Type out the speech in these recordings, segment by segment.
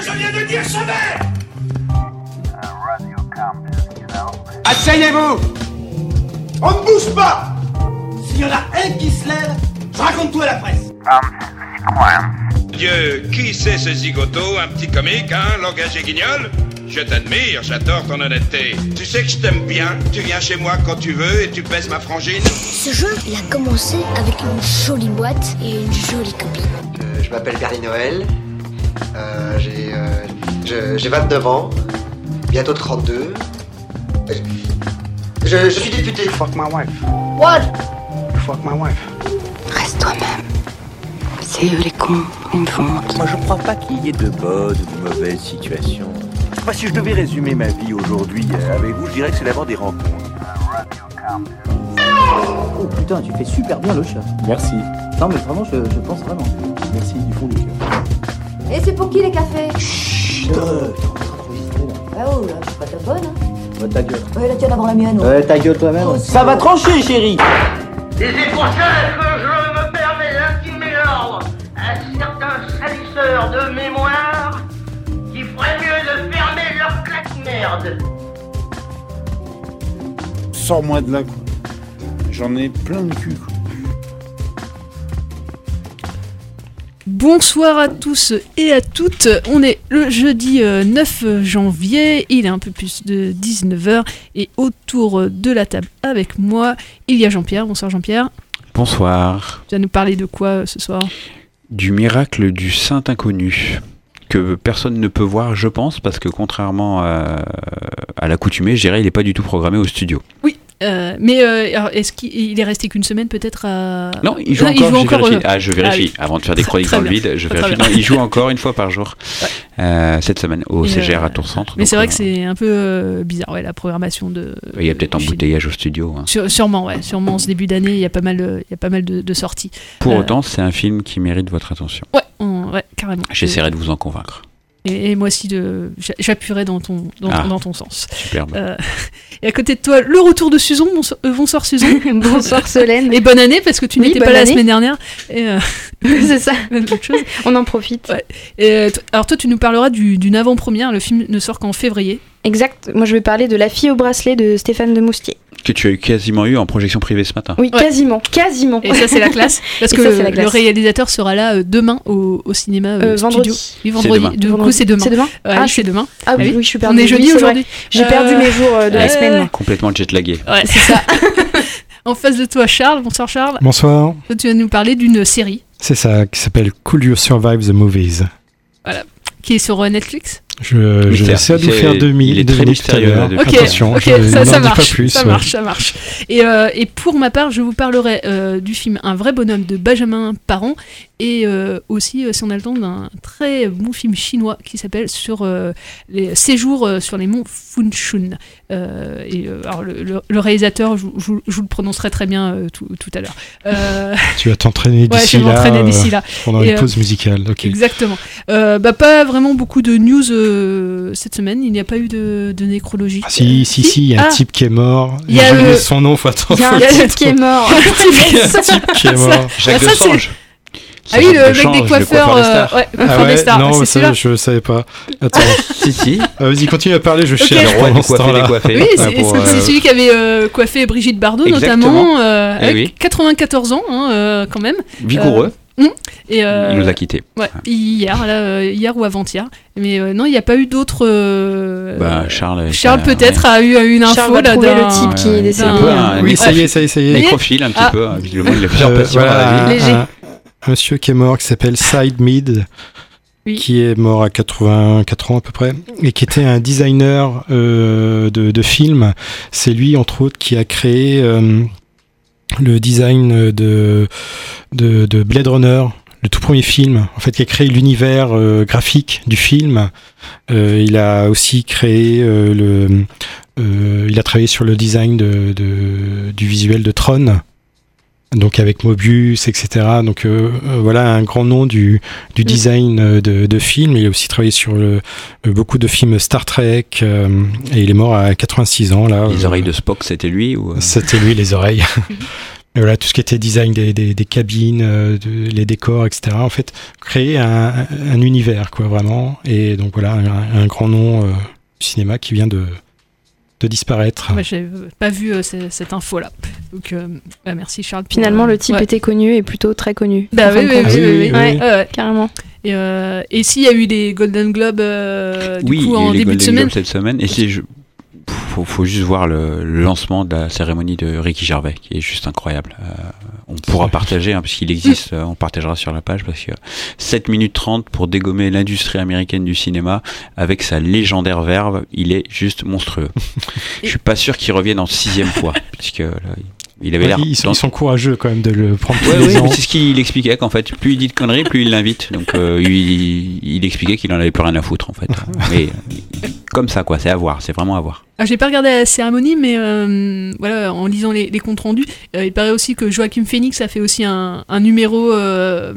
que je viens de dire, Chabert Asseyez-vous On ne bouge pas S'il y en a un qui se lève, je raconte tout à la presse. Dieu, qui c'est ce zigoto, un petit comique, hein, langage et guignol? Je t'admire, j'adore ton honnêteté. Tu sais que je t'aime bien, tu viens chez moi quand tu veux et tu pèses ma frangine. Ce jeu, il a commencé avec une jolie boîte et une jolie copine. Euh, je m'appelle Bernie Noël. J'ai, euh, je- j'ai 29 ans. Bientôt 32. Euh, Je, je suis député. Fuck my wife. What? Fuck my wife. Reste toi-même. C'est eux les cons, ils me font honte. Moi, je crois pas qu'il y ait de bonnes ou de mauvaises situations. Moi, si je devais résumer ma vie aujourd'hui euh, avec vous, je dirais que c'est d'abord des rencontres. Oh putain, tu fais super bien le chat. Merci. Non mais vraiment, je, je pense vraiment. Merci du fond du cœur. Et c'est pour qui les cafés? Chut, euh. Ah oh, là, c'est pas ta bonne. Hein. Ouais, ta gueule. Ouais, la tienne avant la mienne. Ouais, ta gueule toi-même. Oh, Ça va trancher, chérie Et c'est pour ça que je me permets d'intimer l'ordre à certains salisseurs de mémoire qui feraient mieux de fermer leur claque-merde. Sors-moi de là, quoi. J'en ai plein le cul, quoi. Bonsoir à tous et à toutes. On est le jeudi euh, 9 janvier. Il est un peu plus de 19h. Et autour de la table avec moi, il y a Jean-Pierre. Bonsoir Jean-Pierre. Bonsoir. Tu vas nous parler de quoi euh, ce soir? Du miracle du Saint Inconnu que personne ne peut voir, je pense, parce que contrairement à, à l'accoutumée, je dirais, il n'est pas du tout programmé au studio. Oui. Euh, mais euh, est-ce qu'il il est resté qu'une semaine peut-être à... Non, il joue encore. j'ai vérifié. euh, Ah, je vérifie. ah oui. Avant de faire des chroniques dans le vide, je vérifie. Non, il joue encore une fois par jour euh, cette semaine au Et, CGR euh, à Tour Centre. Mais c'est vrai que c'est un peu bizarre, ouais, la programmation de. Il y a peut-être embouteillage au studio. hein. Sûrement, ouais, sûrement en ce début d'année, il y a pas mal, il y a pas mal de, de sorties. Pour autant, c'est un film qui mérite votre attention. Ouais, on- ouais, carrément. J'essaierai de vous en convaincre. Et, et moi aussi, de, j'appuierai dans ton, dans, Ah. dans ton sens. Superbe. Euh, et à côté de toi, le retour de Susan. Bonsoir, euh, bonsoir Susan. Bonsoir Solène. Et bonne année parce que tu Oui, n'étais pas là la semaine dernière. Et, euh, c'est ça. même chose. On en profite. Ouais. Et, t- alors toi, tu nous parleras du- d'une avant-première. Le film ne sort qu'en février. Exact. Moi, je vais parler de La fille au bracelet de Stéphane de Moustier. Que tu as eu quasiment eu en projection privée ce matin. Oui, quasiment. Quasiment. Et ça, c'est la classe. Parce que ça, le, réalisateur sera là euh, demain au, au cinéma euh, Euh, vendredi. studio. Oui, vendredi. demain. Du coup, c'est demain. C'est demain Ouais, Ah, c'est demain. Ah oui, oui. oui, je suis On perdue. est jeudi aujourd'hui. J'ai perdu mes jours de la semaine. Complètement jetlagué. Ouais, c'est ça. en face de toi, Charles. Bonsoir, Charles. Bonsoir, Toi, tu vas nous parler d'une série c'est ça qui s'appelle Could You Survive the Movies qui est sur Netflix. Je, vais essayer de vous faire deux, mi- il est très mystérieux, là, Ok, Attention, je ça, ça dis pas marche, plus. ça ouais. marche, ça marche. Et, euh, et pour ma part, je vous parlerai euh, du film Un vrai bonhomme de Benjamin Parent et euh, aussi, euh, si on a le temps, d'un très bon film chinois qui s'appelle Sur euh, les séjours euh, sur les monts Funchun. Euh, et euh, alors le, le- le réalisateur, je, vous- je vous- je vous le prononcerai très bien euh, tout, tout à l'heure. Euh, Tu vas t'entraîner Ouais, d'ici je vais là, d'ici là. pendant Et, euh, pauses musicales. Ok. Exactement. Euh, bah, pas vraiment beaucoup de news euh, cette semaine. Il n'y a pas eu de, de nécrologie. Ah, si, si, si, il y a un Ah, type qui est mort. Il y a le- son nom, faut attendre. Il y a un faut type attendre. qui est mort. Il y a un type qui est mort. Jacques Ah, ça, Desange. Ah oui, le mec des coiffeurs. euh, stars. ouais, Ah coiffeur des ouais, stars. non, c'est ça, je savais pas. Attends, Si, si. Ah, vas-y, continue à parler, je Ok. cherche Le roi du coiffé décoiffé. Oui, c'est Ouais, c'est- euh, celui qui avait euh, coiffé Brigitte Bardot, Exactement. notamment, euh, Eh avec oui. 94 ans, hein, euh, quand même. Vigoureux. Et, euh, Il nous a quittés. Ouais, hier, là, euh, hier ou avant-hier. Mais euh, non, il n'y a pas eu d'autres. euh, Bah, Charles. Charles peut-être a eu, a eu une info Charles là d'un- le type qui est Ouais, décédé. Oui, ça y est, ça y est, ça y est. Nécrophile un petit Ah. peu. hein, Visiblement, il a plusieurs Euh, passions dans la vie. Léger. Monsieur qui est mort qui s'appelle Side Mead, Oui. qui est mort à 84 ans à peu près, et qui était un designer euh, de, de films. C'est lui, entre autres, qui a créé euh, le design de, de, de Blade Runner. Le tout premier film, en fait, qui a créé l'univers euh, graphique du film. Euh, il a aussi créé euh, le, euh, il a travaillé sur le design de, de- du visuel de Tron donc avec Mobius, etc. Donc euh, euh, voilà un grand nom du, du design euh, de, de films. Il a aussi travaillé sur le, euh, beaucoup de films Star Trek euh, et il est mort à 86 ans là. Les oreilles de Spock, c'était lui ou... C'était lui les oreilles. Et voilà, tout ce qui était design des, des, des cabines, euh, de- les décors, etc. En fait, créer un, un univers, quoi, vraiment. Et donc voilà, un, un grand nom euh, du cinéma qui vient de, de disparaître. J'ai pas vu euh, ce- cette info-là. Donc, euh, bah, merci Charles. Finalement, euh, le type ouais. était connu et plutôt très connu. Bah oui, oui, oui, ouais. Carrément. Et, euh, et s'il y a eu des Golden Globes euh, du oui, coup il y a eu en début de Golden semaine. Globes cette semaine. Et c'est, je- faut, faut juste voir le, le lancement de la cérémonie de Ricky Gervais, qui est juste incroyable. Euh, on pourra partager, hein, puisqu'il existe, euh, on partagera sur la page, parce que 7 minutes 30 pour dégommer l'industrie américaine du cinéma avec sa légendaire verve, il est juste monstrueux. Je suis pas sûr qu'il revienne en sixième fois, puisque là, il avait Ouais, l'air. ils, sont, dans- ils sont courageux quand même de le prendre Ouais, mais c'est ce qu'il expliquait qu'en fait, plus il dit de conneries, plus il l'invite. Donc euh, il, il expliquait qu'il en avait plus rien à foutre en fait. Mais comme ça quoi, c'est à voir, c'est vraiment à voir. Ah, j'ai pas regardé la cérémonie, mais euh, voilà, en lisant les, les comptes rendus, euh, il paraît aussi que Joaquin Phoenix a fait aussi un, un numéro euh,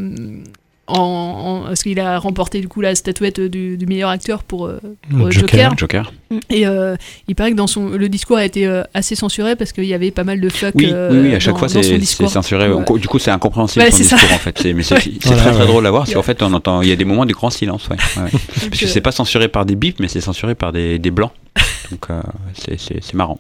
en, en- parce qu'il a remporté du coup la statuette du, du meilleur acteur pour, euh, pour Joker. Joker. Et euh, il paraît que dans son le discours a été euh, assez censuré parce qu'il y avait pas mal de fuck. Oui, euh, oui, oui, à chaque dans- fois c'est discours. censuré. Ouais. Du coup, c'est incompréhensible Ouais, son c'est ça. discours en fait. C'est mais c'est Ouais. c'est Voilà, très très ouais. drôle à voir parce qu'en fait, on entend, il y a des moments de grand silence. Ouais, ouais. parce que euh, c'est pas censuré par des bips, mais c'est censuré par des, des blancs. Donc euh, c'est marrant.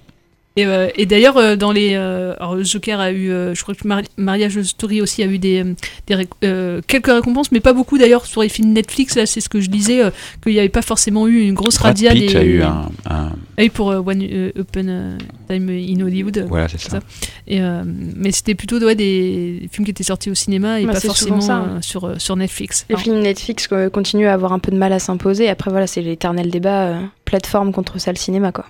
Et, euh, et d'ailleurs, euh, dans les. euh, alors, Joker a eu. euh, je crois que Mari- Mariage Story aussi a eu des, des réc- quelques récompenses, mais pas beaucoup d'ailleurs sur les films Netflix. Là, c'est ce que je disais, euh, qu'il n'y avait pas forcément eu une grosse Brad radia Pitt des. a eu un, un- Ah oui, pour euh, One euh, Open Time in Hollywood. Voilà, c'est ça. Et, euh, mais c'était plutôt ouais, des films qui étaient sortis au cinéma et Bah, pas forcément ça, sur, euh, sur Netflix. Les Alors, films Netflix continuent à avoir un peu de mal à s'imposer. Après, voilà, c'est l'éternel débat euh, plateforme contre salle cinéma, quoi.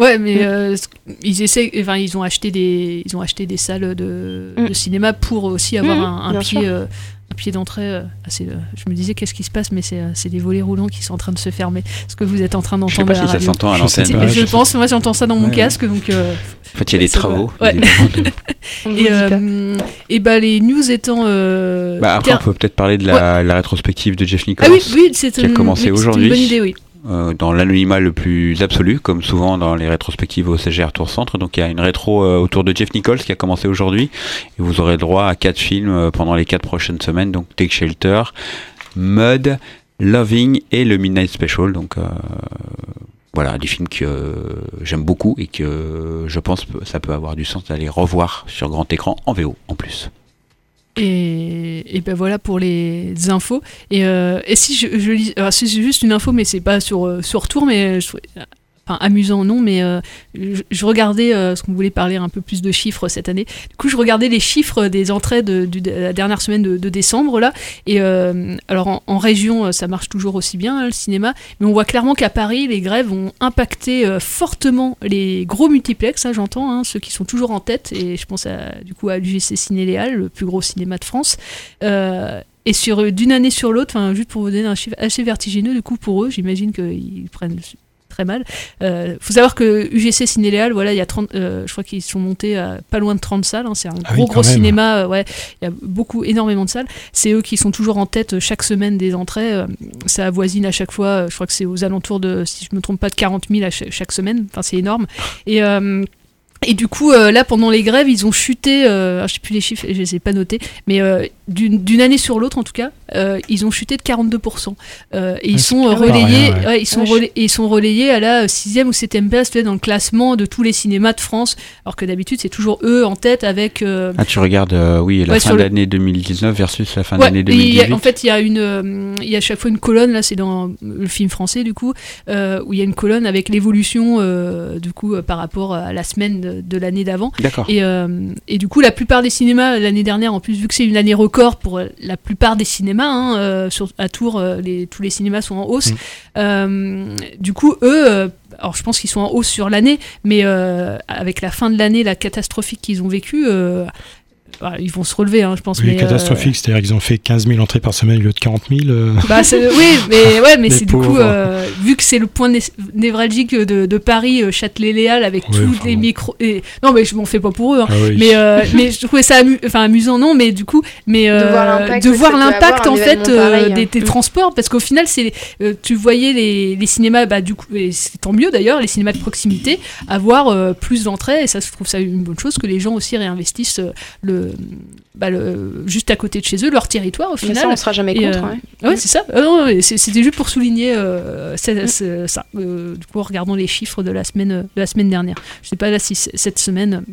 Ouais, mais Mm. euh, ils essaient, enfin, ils ont acheté des, ils ont acheté des salles de, Mm. de cinéma pour aussi avoir Mm, un, pied, euh, un pied d'entrée. euh, assez, euh, je me disais, qu'est-ce qui se passe Mais c'est, euh, c'est des volets roulants qui sont en train de se fermer. Ce que vous êtes en train Je sais d'entendre pas à si la ça radio. s'entend à Je sais l'antenne. pas. Je pense, moi j'entends ça dans mon Ouais. casque, donc. euh, En fait, il y a des ça va. travaux. Ouais. évidemment. On vous et, dit pas. euh, et bah les news étant. euh, Bah, après, ter- on peut peut-être parler de la, la rétrospective de Jeff Nichols. Ah oui, oui, c'est qui a une, commencé oui, c'est aujourd'hui. une bonne idée, oui. Euh, dans l'anonymat le plus absolu, comme souvent dans les rétrospectives au CGR Tour Centre. Donc il y a une rétro euh, autour de Jeff Nichols qui a commencé aujourd'hui. Et vous aurez droit à quatre films euh, pendant les quatre prochaines semaines. Donc Take Shelter, Mud, Loving et le Midnight Special. Donc voilà, des films que j'aime beaucoup et que je pense que ça peut avoir du sens d'aller revoir sur grand écran en VO en plus. Et, ben voilà pour les infos. Et, euh, si je, lis, alors c'est juste une info, mais c'est pas sur euh, sur Tour, mais je amusant non, mais euh, je, regardais euh, ce qu'on voulait parler un peu plus de chiffres cette année. Du coup, je regardais les chiffres des entrées de, la dernière semaine de, décembre là. Et euh, alors en, région, euh, ça marche toujours aussi bien hein, le cinéma, mais on voit clairement qu'à Paris, les grèves ont impacté euh, fortement les gros multiplex. hein, J'entends hein, ceux qui sont toujours en tête, et je pense à, du coup à l'UGC Ciné Léal, le plus gros cinéma de France. Euh, et sur euh, d'une année sur l'autre, juste pour vous donner un chiffre assez vertigineux, du coup pour eux, j'imagine qu'ils prennent très mal. Euh, faut savoir que UGC Cinéléal, voilà, il y a 30, euh, je crois qu'ils sont montés à pas loin de 30 salles. hein, c'est un Ah gros gros même. cinéma. euh, ouais, il y a beaucoup, énormément de salles. C'est eux qui sont toujours en tête chaque semaine des entrées. ça avoisine à chaque fois. je crois que c'est aux alentours de, si je me trompe pas, de 40 000 à chaque, chaque semaine. Enfin, c'est énorme. Et et du coup, euh, là, pendant les grèves, ils ont chuté, euh, alors, je sais plus les chiffres, je les ai pas notés, mais euh, d'une d'une année sur l'autre, en tout cas, euh, ils ont chuté de 42%. Euh, et ils Ouais, sont euh, relayés, rien, ouais. ouais, ils sont Vache. relais- et ils sont relayés à la sixième ou septième place peut-être, dans le classement de tous les cinémas de France, alors que d'habitude c'est toujours eux en tête avec. euh, Ah, tu regardes, euh, oui, la Ouais, fin sur le- d'année 2019 versus la fin Ouais, d'année et il y 2018. a- en fait, il y a une, euh, il y a à chaque fois une colonne. Là, c'est dans le film français du coup, euh, où il y a une colonne avec l'évolution euh, du coup euh, par rapport à la semaine de, de l'année d'avant. D'accord. Et, euh, et du coup, la plupart des cinémas l'année dernière, en plus vu que c'est une année record pour euh, la plupart des cinémas, hein, euh, sur, à Tours, euh, les, tous les cinémas sont en hausse. Mm. Euh, du coup, eux. alors je pense qu'ils sont en hausse sur l'année, mais avec la fin de l'année, la catastrophique qu'ils ont vécue, bah, ils vont se relever, hein, je pense. Oui, mais, euh, catastrophique, c'est-à-dire qu'ils ont fait 15 000 entrées par semaine au lieu de 40 000. euh. Bah, c'est- oui, mais, ouais, mais c'est du coup, euh, vu que c'est le point né- névralgique de, de Paris, euh, Châtelet-Léal, avec Ouais, tous enfin les micros. Et... Non, mais je m'en fais pas pour eux. hein. Ah oui. mais, euh, mais je trouvais ça amu- enfin, amusant, non, mais du coup, mais, euh, voir l'impact de voir l'impact en fait euh, pareil, des, hein. des Mm. transports, parce qu'au final, c'est euh, tu voyais les, les cinémas, bah, du coup, et c'est tant mieux d'ailleurs, les cinémas de proximité, avoir euh, plus d'entrées, et ça, je trouve ça une bonne chose que les gens aussi réinvestissent euh, le, bah, le, juste à côté de chez eux, leur territoire au Mais final. ça, on sera jamais Et, contre, euh, ouais. ouais, c'est ça. C'était juste pour souligner euh, c'est- c'est- ça. Euh, du coup, en regardant les chiffres de la semaine, euh, de la semaine dernière. Je sais pas là si cette semaine, euh,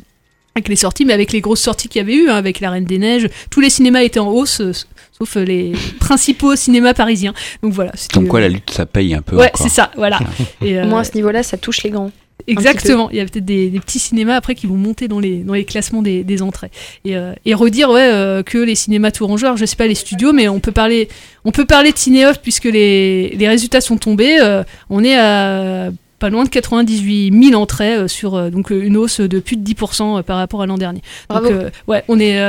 avec les sorties, mais avec les grosses sorties qu'il y avait eu, hein, avec La Reine des Neiges, tous les cinémas étaient en hausse, euh, sauf euh, les principaux cinémas parisiens. Donc voilà. Comme quoi euh, la lutte, ça paye un peu. Ouais, encore. c'est ça, voilà. Et, Au euh, moins à ce niveau-là, ça touche les grands. Exactement, il y a peut-être des, des petits cinémas après qui vont monter dans les, dans les classements des, des entrées. Et, euh, et redire ouais, euh, que les cinémas tourangeurs, je sais pas les studios, mais on peut parler, on peut parler de cinéoff puisque les, les résultats sont tombés. euh, on est à pas loin de 98 000 entrées sur donc une hausse de plus de 10% par rapport à l'an dernier. Bravo. Donc ouais, on est,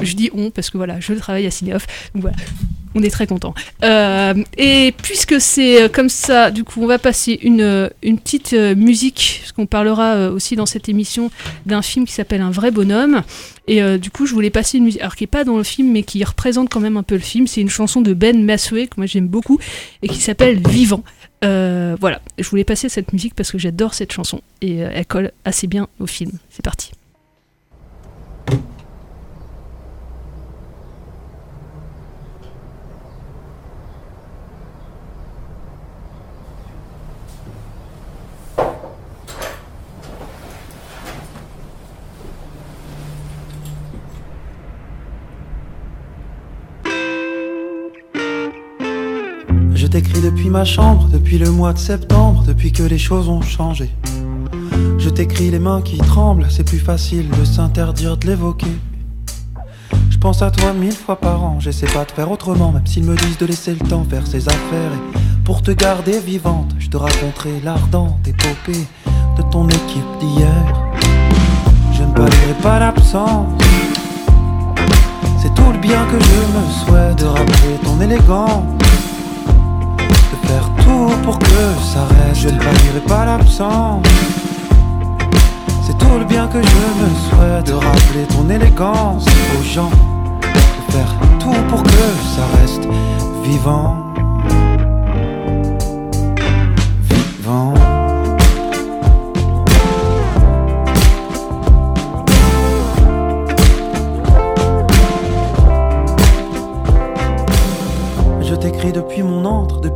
je dis on parce que voilà, je travaille à Cinéoff, donc voilà. On est très content. et puisque c'est euh, comme ça, du coup, on va passer une, euh, une petite euh, musique, parce qu'on parlera euh, aussi dans cette émission d'un film qui s'appelle Un vrai bonhomme. Et euh, du coup, je voulais passer une musique, alors qui n'est pas dans le film, mais qui représente quand même un peu le film. C'est une chanson de Ben Massoué, que moi j'aime beaucoup, et qui s'appelle Vivant. Euh, voilà, je voulais passer cette musique parce que j'adore cette chanson, et euh, elle colle assez bien au film. C'est parti. T'écris depuis ma chambre, depuis le mois de septembre, depuis que les choses ont changé. Je t'écris les mains qui tremblent, c'est plus facile de s'interdire de l'évoquer. Je pense à toi mille fois par an, j'essaie pas de faire autrement, même s'ils me disent de laisser le temps faire ses affaires. Et pour te garder vivante, je te raconterai l'ardente épopée de ton équipe d'hier. Je ne palierai pas l'absence. C'est tout le bien que je me souhaite de rappeler ton élégance pour que ça reste. Je ne palierai pas l'absence. C'est tout le bien que je me souhaite de rappeler ton élégance aux gens. De faire tout pour que ça reste. Vivant.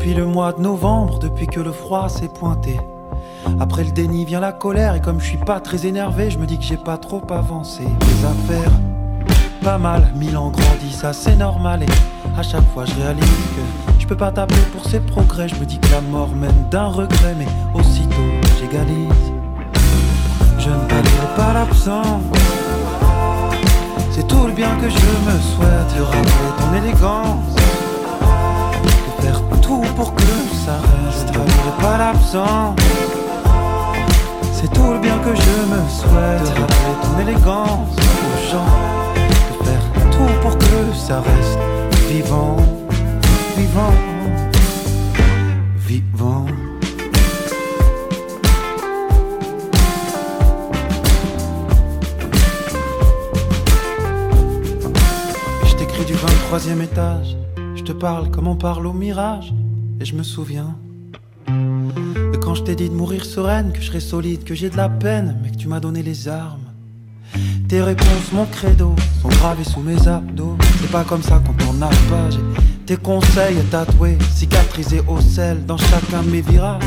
Depuis le mois de novembre, depuis que le froid s'est pointé. Après le déni vient la colère et comme je suis pas très énervé, je me dis que j'ai pas trop avancé. Les affaires, pas mal, mille ans grandissent, ça c'est normal et à chaque fois je réalise que je peux pas taper pour ces progrès. Je me dis que la mort mène d'un regret, mais aussitôt j'égalise. Je ne palierai pas l'absence. C'est tout le bien que je me souhaite de rappeler ton élégance. Tout pour que ça reste. Je pas l'absence. C'est tout le bien que je me souhaite de rappeler ton élégance aux gens. De faire tout pour que ça reste vivant, vivant, vivant. Je t'écris du 23e étage. Je te parle comme on parle au mirage. Et je me souviens de quand je t'ai dit de mourir sereine, que je serais solide, que j'ai de la peine, mais que tu m'as donné les armes. Tes réponses, mon credo, sont gravées sous mes abdos. C'est pas comme ça qu'on la page. Et tes conseils tatoués, cicatrisés au sel dans chacun de mes virages.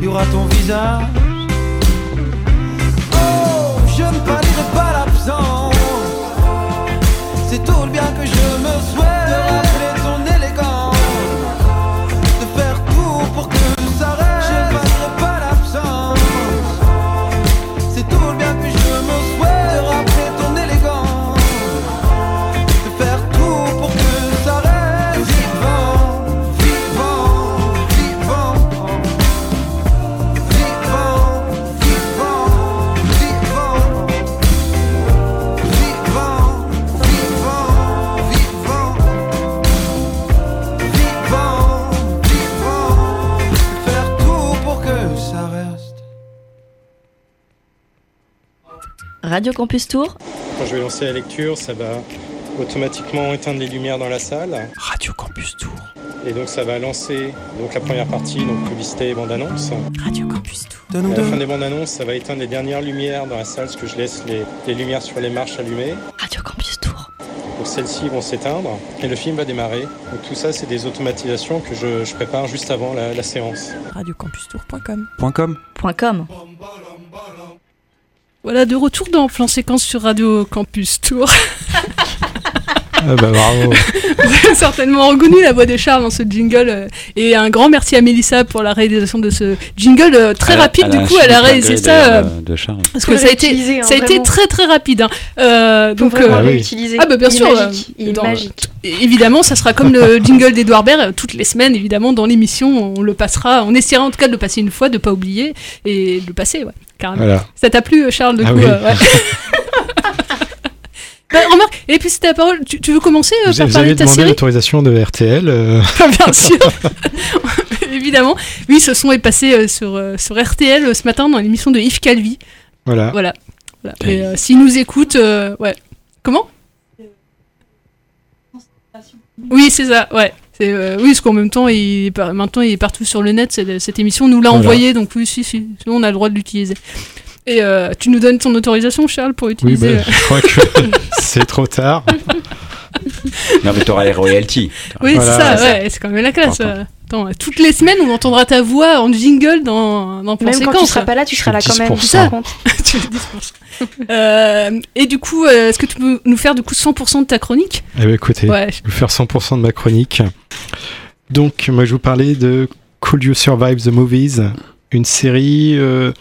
Y aura ton visage. Oh, je ne palierai pas l'absence. C'est tout le bien que je me souhaite Radio Campus Tour. Quand je vais lancer la lecture, ça va automatiquement éteindre les lumières dans la salle. Radio Campus Tour. Et donc ça va lancer donc la première partie, donc publicité et bande-annonce. Radio Campus Tour. À la fin des bandes-annonces, ça va éteindre les dernières lumières dans la salle, parce que je laisse les, les lumières sur les marches allumées. Radio Campus Tour. Donc celles-ci vont s'éteindre et le film va démarrer. Donc tout ça, c'est des automatisations que je, je prépare juste avant la, la séance. Radiocampustour.com. Point .com. Point .com. Voilà, de retour dans Plan Séquence sur Radio Campus Tour. Ah bah bravo. Vous avez certainement reconnu la voix de Charles dans ce jingle. euh, et un grand merci à Mélissa pour la réalisation de ce jingle euh, très Elle rapide. elle Du coup, elle a réalisé ça. euh, de- de Charles. Parce que ça a été, hein, ça a été très très rapide. hein. Euh, donc, vraiment euh. Ah bah bien Il est sûr. magique, euh, il est dans- magique. Évidemment, ça sera comme le jingle d'Edouard Baird toutes les semaines. Évidemment, dans l'émission, on le passera. On essaiera en tout cas de le passer une fois, de pas oublier et de le passer, ouais, carrément. Voilà. Ça t'a plu, Charles, de Ah coup oui. euh, ouais. Bah, remarque, et puis c'était la parole. Tu, tu veux commencer euh, Vous, par vous parler avez de ta demandé l'autorisation de RTL. euh, Bien sûr, évidemment. Oui, ce son est passé euh, sur, euh, sur RTL ce matin dans l'émission de Yves Calvi. Voilà. Voilà. Voilà. Et s'il nous écoute, ouais. Comment? Oui, c'est ça, ouais. Euh, oui, parce qu'en même temps, il est par- maintenant, il est partout sur le net, cette, cette émission. nous l'a Voilà. envoyé, donc oui, si, on a le droit de l'utiliser. Et euh, tu nous donnes ton autorisation, Charles, pour Oui, utiliser. bah, je crois que c'est trop tard. Non, mais t'auras les royalties. Oui, Voilà. c'est ça, ouais, c'est quand même la classe. euh. Attends, toutes les semaines, on entendra ta voix en jingle dans, dans Plan Même quand tu seras pas là, tu Je seras là quand même. 10%. Tu te rends compte Tu fais 10%. Euh, et du coup, est-ce que tu peux nous faire du coup 100% de ta chronique? Eh ben, écoutez, Ouais. je vais faire 100% de ma chronique. Donc, moi, je vais vous parler de Could You Survive the Movies, une série euh,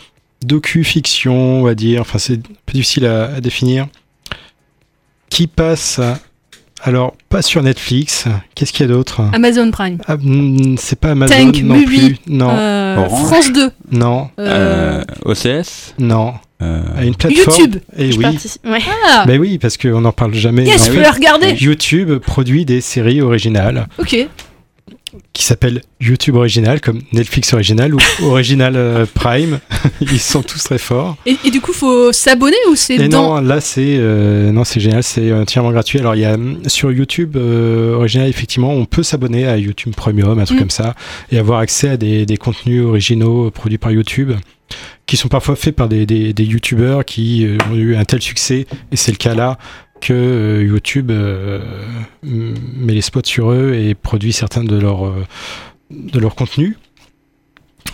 docu-fiction, on va dire. Enfin, c'est un peu difficile à, à définir. Qui passe, alors, pas sur Netflix. Qu'est-ce qu'il y a d'autre? Amazon Prime. Ah, hmm, C'est pas Amazon Tank, non plus. Non. euh. France 2. Non. Euh, Euh, OCS Non. euh, À une plateforme. YouTube. Et Je oui. Ouais. Ah, Ben oui, parce qu'on n'en parle jamais. je peux la regarder. YouTube produit des séries originales Ok. Qui s'appellent YouTube Original, comme Netflix Original ou Original euh, Prime. Ils sont tous très forts. Et, et du coup, faut s'abonner ou c'est dans. non, là c'est euh, non c'est génial, c'est entièrement gratuit. Alors il y a hum, sur YouTube euh, Original effectivement, on peut s'abonner à YouTube Premium, un truc Mm. comme ça, et avoir accès à des, des contenus originaux euh, produits par YouTube, qui sont parfois faits par des, des, des YouTubeurs qui euh, ont eu un tel succès, et c'est le cas là que euh, YouTube euh, met les spots sur eux et produit certains de leurs euh, de.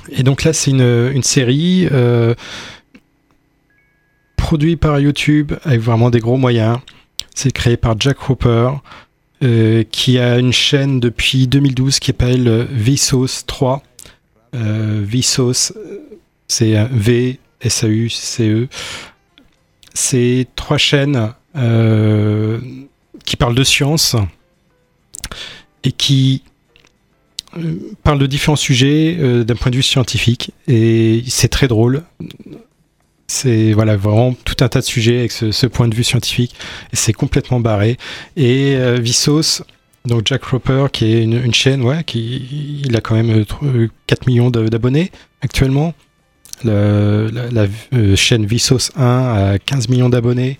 Et donc là, c'est une, une série produite par YouTube avec vraiment des gros moyens. C'est créé par Jack Hopper, euh, qui a une chaîne depuis 2012 qui s'appelle Vsauce 3. Euh, Vsauce, c'est V S A U C E. C'est trois chaînes euh, qui parlent de science et qui euh, parlent de différents sujets euh, d'un point de vue scientifique et c'est très drôle. C'est voilà vraiment tout un tas de sujets avec ce, point de vue scientifique et c'est complètement barré. Et euh, donc Jack Roper, qui est une, chaîne, ouais, qui il a quand même euh, tr- euh, 4 millions d'abonnés actuellement. Le- la chaîne Vsauce 1 a 15 millions d'abonnés.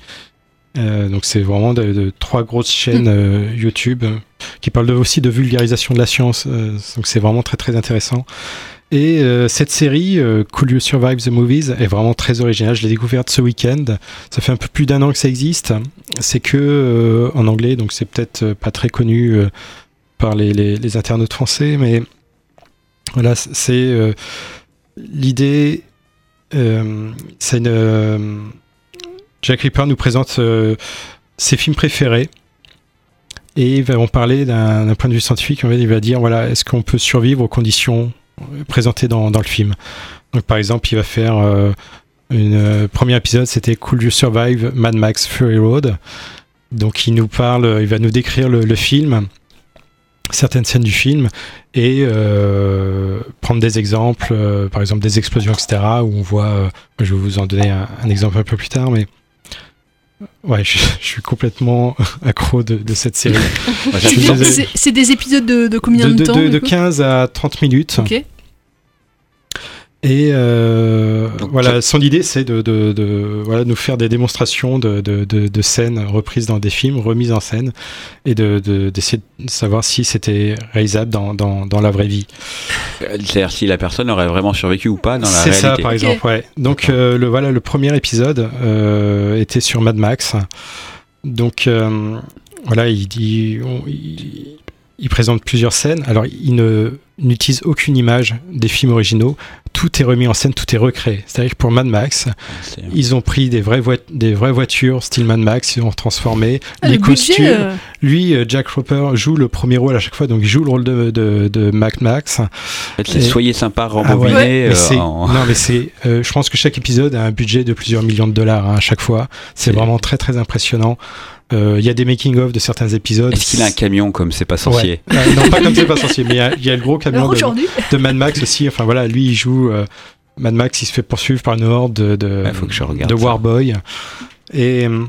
Euh, donc c'est vraiment de, de trois grosses chaînes euh, YouTube euh, qui parlent de- aussi de vulgarisation de la science. donc c'est vraiment très très intéressant. Et cette série, Could You Survive the Movies, est vraiment très originale. Je l'ai découverte ce week-end. Ça fait un peu plus d'un an que ça existe. C'est que en anglais, donc c'est peut-être pas très connu par les, les- les internautes français, mais voilà, c'est l'idée. c'est une. Euh, Jack Ripper nous présente euh, ses films préférés. Et il va en parler d'un point de vue scientifique. En fait, il va dire voilà, est-ce qu'on peut survivre aux conditions euh, présentées dans, le film? Par exemple, il va faire euh, une euh, premier épisode, c'était Could You Survive Mad Max Fury Road? Donc, il nous parle, il va nous décrire le, film, certaines scènes du film, et euh, prendre des exemples, euh, par exemple des explosions, etc. On voit, euh, je vais vous en donner un, un exemple un peu plus tard, mais Ouais, je, je suis complètement accro de, de cette série. C'est des épisodes de, de combien de, de, temps de- du de coup? 15 à 30 minutes. Ok. Et euh, Donc, voilà, son idée, c'est de, de, de- voilà, nous faire des démonstrations de, de, de, de scènes reprises dans des films, remises en scène, et de- de- d'essayer de, savoir si c'était réalisable dans, dans, dans la vraie vie. Euh, C'est-à-dire si la personne aurait vraiment survécu ou pas dans la C'est réalité. ça, par exemple, ouais. Donc, euh, le, voilà, le premier épisode euh, était sur Mad Max. Donc, euh, voilà, il dit. on- il, il présente plusieurs scènes. Alors, il ne n'utilise aucune image des films originaux. Tout est remis en scène, tout est recréé. C'est-à-dire que pour Mad Max, C'est- ils ont pris des vraies, des vraies voitures style Mad Max, ils ont transformé Ah, les le budget, costumes. euh. Lui, euh, Jack Roper joue le premier rôle à chaque fois, donc il joue le rôle de, de, de Mad Max. En fait, c'est Et- soyez sympa, Ah ouais. rembobiné. Mais euh, en- Non, mais c'est. euh, je pense que chaque épisode a un budget de plusieurs millions de dollars hein, à chaque fois. C'est vraiment très très impressionnant. Euh, Il y a des making of de certains épisodes. Est-ce qu'il a un camion comme c'est pas sorcier Ouais. Euh, Non, pas comme c'est pas sorcier, mais il y a- il y, a le gros camion de, Mad Max aussi. Enfin voilà, lui il joue. euh, Mad Max, il se fait poursuivre par une horde de, de, Ouais, faut que je regarde de ça. Warboy. Et. euh,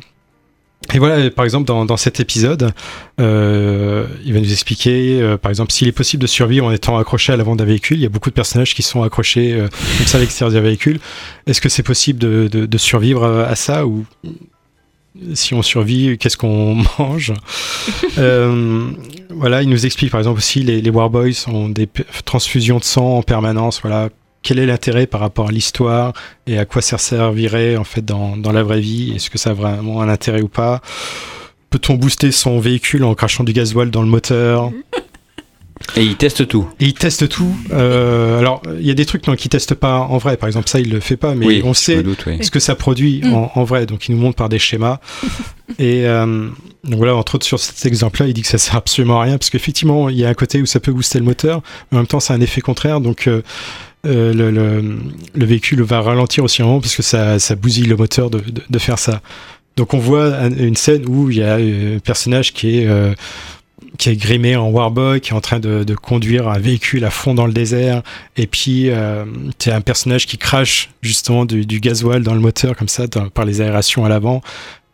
et voilà, par exemple, dans, dans cet épisode, euh, il va nous expliquer, euh, par exemple, s'il est possible de survivre en étant accroché à l'avant d'un véhicule. Il y a beaucoup de personnages qui sont accrochés euh, comme ça à l'extérieur du véhicule. Est-ce que c'est possible de, de- de survivre à ça ou si on survit, qu'est-ce qu'on mange Euh, Voilà, il nous explique par exemple aussi les, les Warboys ont des transfusions de sang en permanence. Voilà, quel est l'intérêt par rapport à l'histoire et à quoi ça servirait en fait dans, dans la vraie vie? Est-ce que ça a vraiment un intérêt ou pas? Peut-on booster son véhicule en crachant du gasoil dans le moteur? Et il teste tout. et il teste tout. Euh, alors, il y a des trucs non, qu'il teste pas en vrai. Par exemple, ça, il le fait pas, mais Oui, on sait me doute, oui. ce que ça produit Mm. en, en vrai. Donc, il nous montre par des schémas. et euh, donc voilà, entre autres sur cet exemple-là, il dit que ça sert absolument à rien parce qu'effectivement, il y a un côté où ça peut booster le moteur, mais en même temps, c'est un effet contraire. Donc euh, euh, le, le- le véhicule va ralentir aussi un moment parce que ça, ça bousille le moteur de, de- de faire ça. Donc on voit un- une scène où il y a un personnage qui est euh, qui est grimé en Warboy, qui est en train de, conduire un véhicule à fond dans le désert, et puis euh, un personnage qui crache justement du, gasoil dans le moteur comme ça par les aérations à l'avant.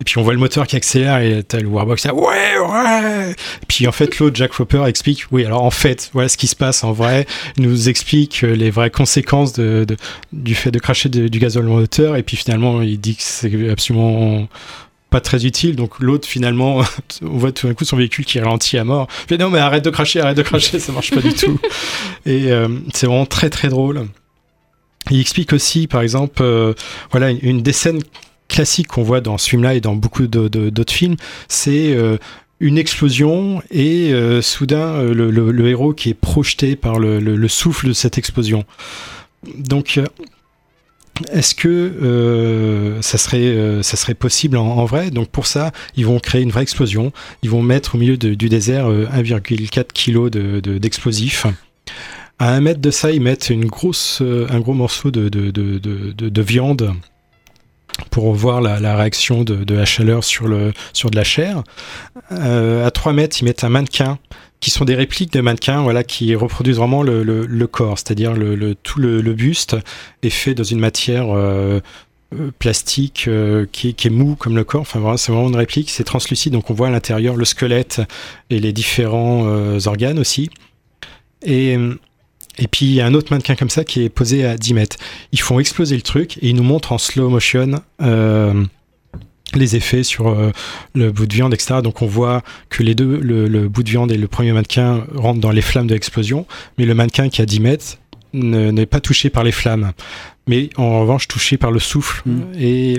Et puis on voit le moteur qui accélère et t'as le Warboy qui dit ouais ouais. Et puis en fait l'autre Jack Roper explique oui alors en fait voilà ce qui se passe en vrai. Il nous explique euh, les vraies conséquences du fait de cracher du gasoil dans le moteur et puis finalement il dit que c'est absolument pas très utile. Donc l'autre finalement, on voit tout d'un coup son véhicule qui ralentit à mort. Fait non mais arrête de cracher, arrête de cracher, ça marche pas du tout. Et euh, c'est vraiment très très drôle. Il explique aussi, par exemple, euh, voilà une, une des scènes classiques qu'on voit dans ce film-là et dans beaucoup de- de- d'autres films, c'est euh, une explosion et euh, soudain le, le- le héros qui est projeté par le, le- le souffle de cette explosion. Donc est-ce que euh, ça, serait, euh, ça serait possible en, vrai? Donc pour ça, ils vont créer une vraie explosion. Ils vont mettre au milieu de- du désert euh, 1,4 kg de- de- d'explosifs. à un mètre de ça, ils mettent euh, un gros morceau de, de, de, de, de- de viande pour voir la, réaction de, de la chaleur sur, de la chair. À 3 mètres, ils mettent un mannequin qui sont des répliques de mannequins voilà, qui reproduisent vraiment le, corps, c'est-à-dire le, tout le, buste est fait dans une matière euh, euh, plastique euh, qui, est- mou comme le corps. Enfin, voilà, c'est vraiment une réplique, c'est translucide, donc on voit à l'intérieur le squelette et les différents organes aussi. Et, puis il y a un autre mannequin comme ça qui est posé à 10 mètres. Ils font exploser le truc et ils nous montrent en slow motion les effets sur euh, le bout de viande, etc. Donc on voit que les deux, le, le bout de viande et le premier mannequin rentrent dans les flammes de l'explosion, mais le mannequin qui à 10 mètres ne- n'est pas touché par les flammes, mais en revanche touché par le souffle. Et,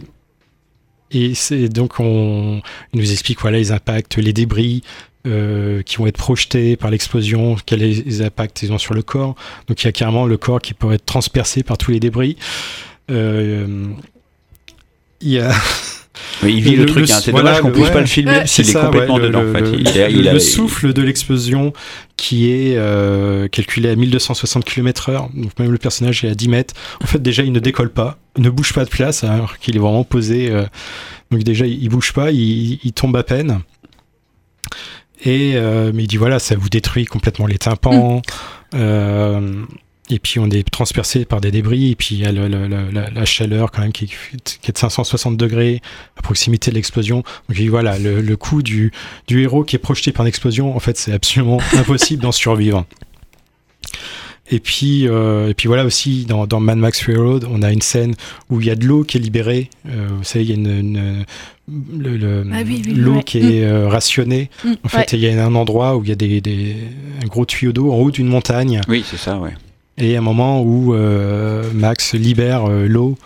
et c'est donc on il nous explique voilà les impacts, les débris. euh, qui vont être projetés par l'explosion, quels les impacts ils ont sur le corps. Donc il y a carrément le corps qui pourrait être transpercé par tous les débris. Euh, il y a Oui, il vit le truc, hein. C'est dommage qu'on puisse pas le filmer, c'est s'il est ça, complètement le- dedans, le- en fait. le- Il a- le- il a- le souffle de l'explosion qui est euh, calculé à 1260 km/h, donc même le personnage est à 10 mètres. En fait, déjà, il ne décolle pas, ne bouge pas de place, alors qu'il est vraiment posé. euh, donc déjà, il, bouge pas, il, il tombe à peine. Et euh, mais il dit voilà, ça vous détruit complètement les tympans. Euh, et puis on est transpercé par des débris, et puis il y a le- le- le- la, la chaleur quand même qui, qui est de 560 degrés à proximité de l'explosion. Donc voilà, le, le coup du, du héros qui est projeté par une explosion, en fait c'est absolument impossible d'en survivre. Et puis, euh, et puis voilà aussi dans, dans Mad Max Fury Road, on a une scène où il y a de l'eau qui est libérée. Euh, vous savez, il y a une, une- le- le- Ah oui, oui, l'eau ouais. qui est euh, rationnée. Mm. En fait, Ouais. il y a un endroit où il y a des, des- un gros tuyau d'eau en haut d'une montagne. Oui, c'est ça, ouais. Et un moment où euh, Max libère euh, l'eau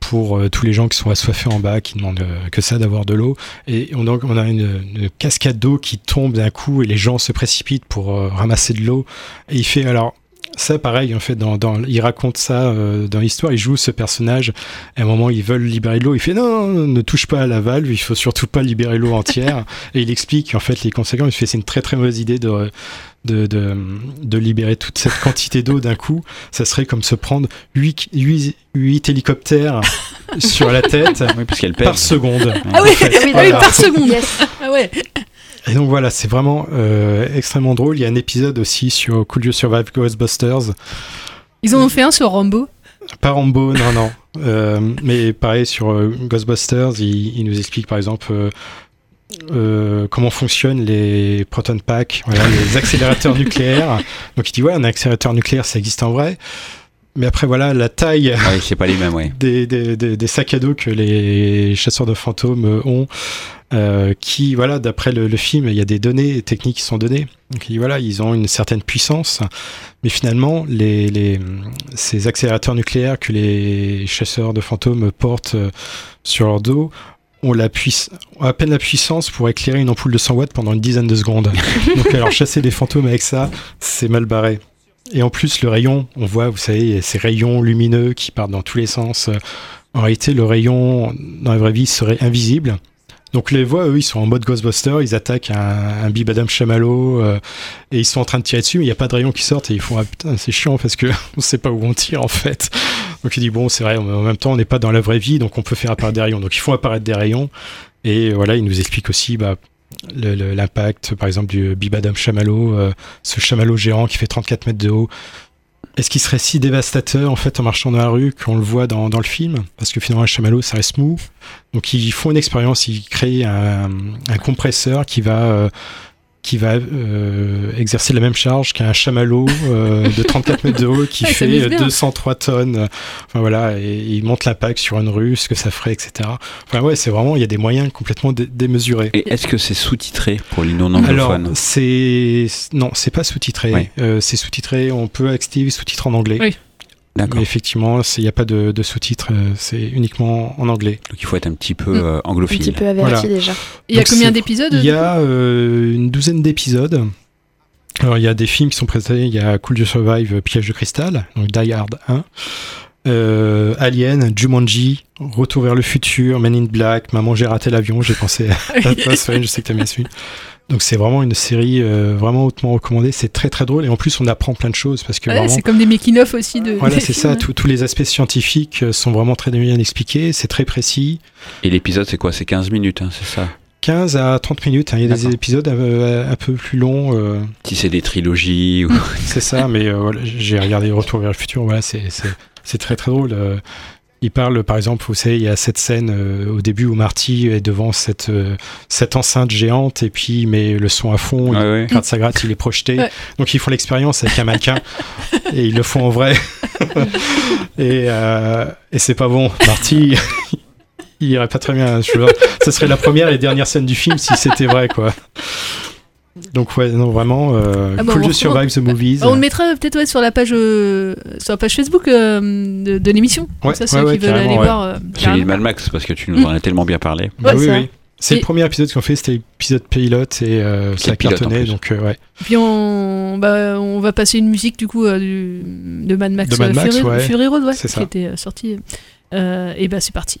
pour euh, tous les gens qui sont assoiffés en bas, qui demandent que ça d'avoir de l'eau. Et on, donc, on a une, cascade d'eau qui tombe d'un coup et les gens se précipitent pour ramasser de l'eau. Et il fait alors. Ça, pareil, en fait, dans, dans, il raconte ça euh, dans l'histoire. Il joue ce personnage. À un moment, ils veulent libérer de l'eau. Il fait non, non, ne touche pas à la valve. Il faut surtout pas libérer l'eau entière. et il explique en fait les conséquences. Il fait c'est une très très mauvaise idée de de, de, de libérer toute cette quantité d'eau d'un coup. Ça serait comme se prendre 8, hélicoptères sur la tête parce par seconde. Ah oui, en fait. oui, Voilà. par seconde. Ah ouais. Et donc voilà, c'est vraiment euh, extrêmement drôle. Il y a un épisode aussi sur Could You Survive Ghostbusters Ils en ont fait un sur Rambo. Pas Rambo, non, non. Euh, mais pareil, sur euh, Ghostbusters, il, il nous explique par exemple euh, euh, comment fonctionnent les proton packs, voilà, les accélérateurs nucléaires. Donc il dit, ouais, un accélérateur nucléaire, ça existe en vrai. Mais après, voilà, la taille Oui, c'est pas les mêmes, ouais. des, des, des- des sacs à dos que les chasseurs de fantômes ont, euh, qui, voilà, d'après le, le film, il y a des données techniques qui sont données. Donc, voilà, ils ont une certaine puissance, mais finalement, les, les, ces accélérateurs nucléaires que les chasseurs de fantômes portent euh, sur leur dos ont, la à peine la puissance pour éclairer une ampoule de 100 watts pendant une dizaine de secondes. Donc, alors, chasser des fantômes avec ça, c'est mal barré. Et en plus, le rayon, on voit, vous savez, ces rayons lumineux qui partent dans tous les sens. En réalité, le rayon, dans la vraie vie, serait invisible. Donc les voix, eux, ils sont en mode Ghostbuster, ils attaquent un, bibadam chamallow euh, et ils sont en train de tirer dessus, mais il n'y a pas de rayon qui sortent et ils font ah putain c'est chiant parce que on sait pas où on tire en fait. Donc il dit bon c'est vrai, mais en même temps on n'est pas dans la vraie vie donc on peut faire apparaître des rayons. Donc ils font apparaître des rayons et voilà il nous explique aussi bah, l'impact par exemple du bibadam chamallow, euh, ce chamallow géant qui fait 34 mètres de haut. Est-ce qu'il serait si dévastateur en fait en marchant dans la rue qu'on le voit dans, dans le film? Parce que finalement un chamallow ça reste mou. Donc ils font une expérience, ils créent un, compresseur qui va euh, qui va euh, exercer la même charge qu'un chamallow euh, de 34 mètres de haut qui Ouais, fait mise euh, bien. 203 tonnes. Enfin voilà, et ils montent l'impact sur une rue, ce que ça ferait, etc. Enfin ouais, c'est vraiment, il y a des moyens complètement dé- démesurés. Et est-ce que c'est sous-titré pour les non Alors, c'est non, c'est pas sous-titré. Ouais. Euh, c'est sous-titré. On peut activer sous-titres en anglais. Oui. D'accord. Mais effectivement, il n'y a pas de, de sous-titres. euh, c'est uniquement en anglais. Donc il faut être un petit peu Mm. euh, Un anglophile. petit peu averti Voilà. déjà. Il y a combien d'épisodes Il y a euh, une douzaine d'épisodes. Alors, il y a des films qui sont présentés. Il y a Cool You Survive, Piège de cristal, donc Die Hard 1. Euh, Alien, Jumanji, Retour vers le futur, Men in Black, Maman j'ai raté l'avion, j'ai pensé à toi Sven, je sais que t'aimes bien celui. Donc c'est vraiment une série euh, vraiment hautement recommandée, c'est très très drôle et en plus on apprend plein de choses parce que Ouais, vraiment c'est comme des making-of aussi de. voilà c'est ça, tous- les aspects scientifiques euh, sont vraiment très bien expliqués, c'est très précis. Et l'épisode, c'est quoi? C'est 15 minutes, hein, c'est ça? 15 à 30 minutes, hein. il y a des épisodes euh, un peu plus longs. euh, Si c'est des trilogies ou... C'est ça, mais euh, voilà, j'ai regardé Retour vers le futur, voilà, c'est, c'est, c'est très très drôle. Il parle, par exemple, vous savez, il y a cette scène euh, au début où Marty est devant cette, euh, cette enceinte géante et puis il met le son à fond, il Ouais, ouais. gratte sa gratte, il est projeté. Ouais. Donc ils font l'expérience avec un mannequin et ils le font en vrai. et, euh, et c'est pas bon. Marty, il irait pas très bien. Je veux dire, ce serait la première et dernière scène du film si c'était vrai, quoi. Donc ouais, non, vraiment, euh, Ah bah, Cool on- to Survive the Movies. On le mettra peut-être ouais, sur la page euh, sur la page Facebook euh, de, de l'émission. Ouais, ça, ceux ouais, ouais, qui veulent aller voir. euh, Celui de carrément. Mad Max, parce que tu nous en as tellement bien parlé. Bah Ouais, oui, ça. oui. C'est Et- le premier épisode qu'on fait, c'était l'épisode pilote et euh, ça plus. donc euh, ouais. Puis on, bah, on va passer une musique du coup euh, du, de Mad Max, De Mad Max, Fury, ouais. Fury Road, ouais, C'est qui ça. était sorti. Euh, et bah c'est parti.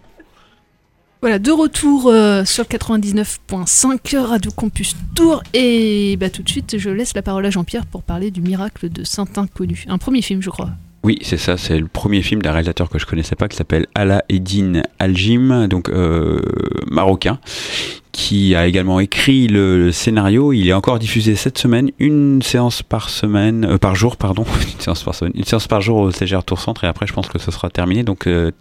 Voilà, de retour euh, sur le 99.5 Radio Campus Tour. Et bah, tout de suite, je laisse la parole à Jean-Pierre pour parler du miracle de Saint-Inconnu. Un premier film, je crois. Oui, c'est ça, c'est le premier film d'un réalisateur que je connaissais pas qui s'appelle Ala Eddin Aljim, donc euh, marocain, qui a également écrit le, le scénario. Il est encore diffusé cette semaine, une séance par semaine, euh, par jour, pardon, une séance par semaine, une séance par jour au CGR Tour Centre, et après je pense que ce sera terminé. Donc euh,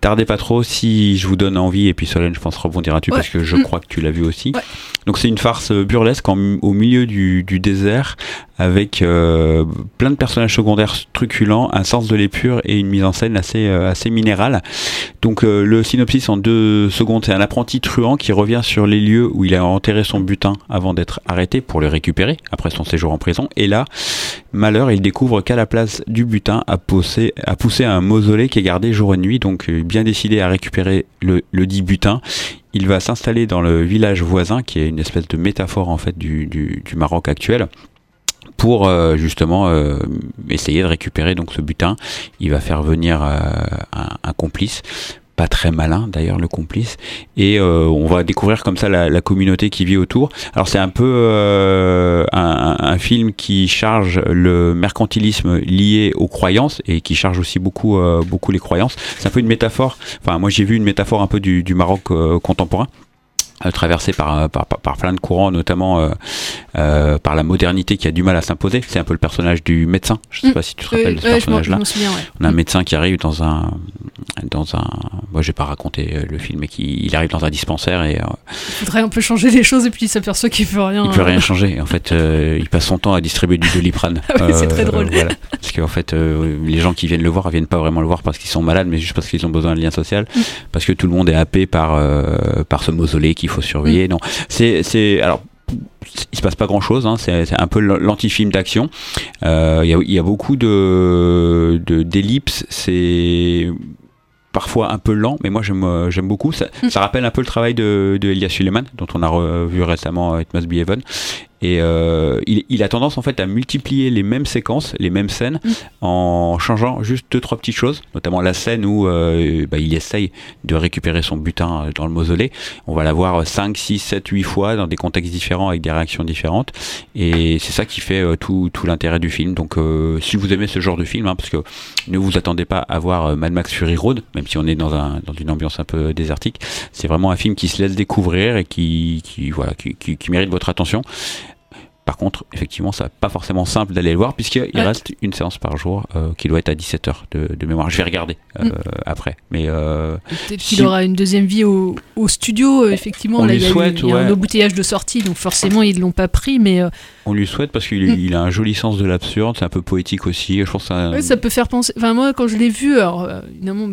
tardez pas trop si je vous donne envie, et puis Solène, je pense rebondira dessus Ouais. parce que je Mm. crois que tu l'as vu aussi. Donc c'est une farce burlesque en- au milieu du, du désert avec euh, plein de personnages secondaires truculents, un sens de l'épure et une mise en scène assez, euh, assez minérale. Donc euh, le synopsis en deux secondes, c'est un apprenti truand qui revient sur les lieux où il a enterré son butin avant d'être arrêté pour le récupérer après son séjour en prison. Et là, malheur, il découvre qu'à la place du butin a poussé, a poussé un mausolée qui est gardé jour et nuit. Donc euh, bien décidé à récupérer le, le dit butin, il va s'installer dans le village voisin qui est une espèce de métaphore en fait du, du, du Maroc actuel pour euh, justement euh, essayer de récupérer donc ce butin. Il va faire venir un complice très malin d'ailleurs le complice. Et euh, on va découvrir comme ça la, communauté qui vit autour. Alors c'est un peu euh, un, film qui charge le mercantilisme lié aux croyances et qui charge aussi beaucoup euh, beaucoup les croyances. C'est un peu une métaphore. Enfin moi j'ai vu une métaphore un peu du, Maroc contemporain traversé par, par, par, par plein de courants, notamment euh, euh, par la modernité qui a du mal à s'imposer. C'est un peu le personnage du médecin. Je sais Mm. pas si tu te Oui, rappelles de ce personnage-là. ouais. On a un Mm. médecin qui arrive dans un, dans un, moi je vais pas raconter euh, le film, mais qui il arrive dans un dispensaire et euh, Il faudrait un peu changer les choses et puis il s'aperçoit qu'il peut rien. il peut euh, rien changer. En fait, euh, il passe son temps à distribuer du doliprane. Ah oui, c'est très drôle. voilà. Parce qu'en fait, euh, les gens qui viennent le voir, ils viennent pas vraiment le voir parce qu'ils sont malades, mais juste parce qu'ils ont besoin de lien social, Mm. parce que tout le monde est happé par euh, par ce mausolée qu'il faut surveiller. Mm. Non, c'est c'est alors. Il se passe pas grand chose, hein, c'est un peu l'anti-film d'action. Euh, Il y, a, il y a beaucoup de de- d'ellipses, c'est parfois un peu lent, mais moi j'aime euh, j'aime beaucoup. Ça, ça rappelle un peu le travail de, de Elias Suleiman, dont on a revu récemment euh, It Must Be Heaven. Et euh, il, il a tendance en fait à multiplier les mêmes séquences, les mêmes scènes, en changeant juste deux trois petites choses, notamment la scène où euh, bah, il essaye de récupérer son butin euh, dans le mausolée. On va la voir 5, 6, 7, 8 fois dans des contextes différents avec des réactions différentes. Et c'est ça qui fait euh, tout, tout l'intérêt du film. Donc euh, si vous aimez ce genre de film, hein, parce que ne vous attendez pas à voir Mad Max Fury Road, même si on est dans, un, dans une ambiance un peu désertique, c'est vraiment un film qui se laisse découvrir et qui, qui, voilà, qui, qui, qui mérite votre attention. Par contre, effectivement, ça va pas forcément simple d'aller le voir puisqu'il Ouais. reste une séance par jour euh, qui doit être à 17h de, de mémoire. Je vais regarder euh, Mm. après. Mais euh, Peut-être si- qu'il aura une deuxième vie au, au studio, effectivement. On là, il y a, eu- souhaite, il y a un ouais. embouteillage de sortie, donc forcément, ils l'ont pas pris, mais on lui souhaite parce qu'il Mm. a un joli sens de l'absurde, c'est un peu poétique aussi. Je pense ça, ouais, ça peut faire penser. Enfin, moi, quand je l'ai vu, alors, euh, évidemment,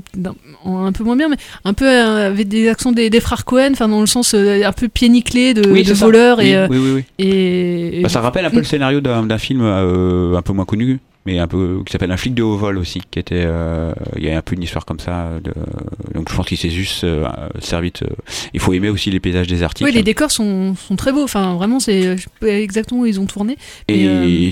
un peu moins bien, mais un peu euh, avec des accents des, des frères Cohen, enfin, dans le sens euh, un peu pied nickelé de, Oui, de ça. Oui, et, oui, oui, oui. et, et- Bah, ça rappelle un peu Mm. le scénario d'un d'un film euh, un peu moins connu, mais un peu qui s'appelle Un flic de haut vol aussi, qui était euh, il y a un peu une histoire comme ça. De, donc je pense qu'il s'est juste euh, servi. De, il faut aimer aussi les paysages désertiques. Oui, les décors sont, sont très beaux. Enfin, vraiment, c'est je sais pas exactement où ils ont tourné. Et euh,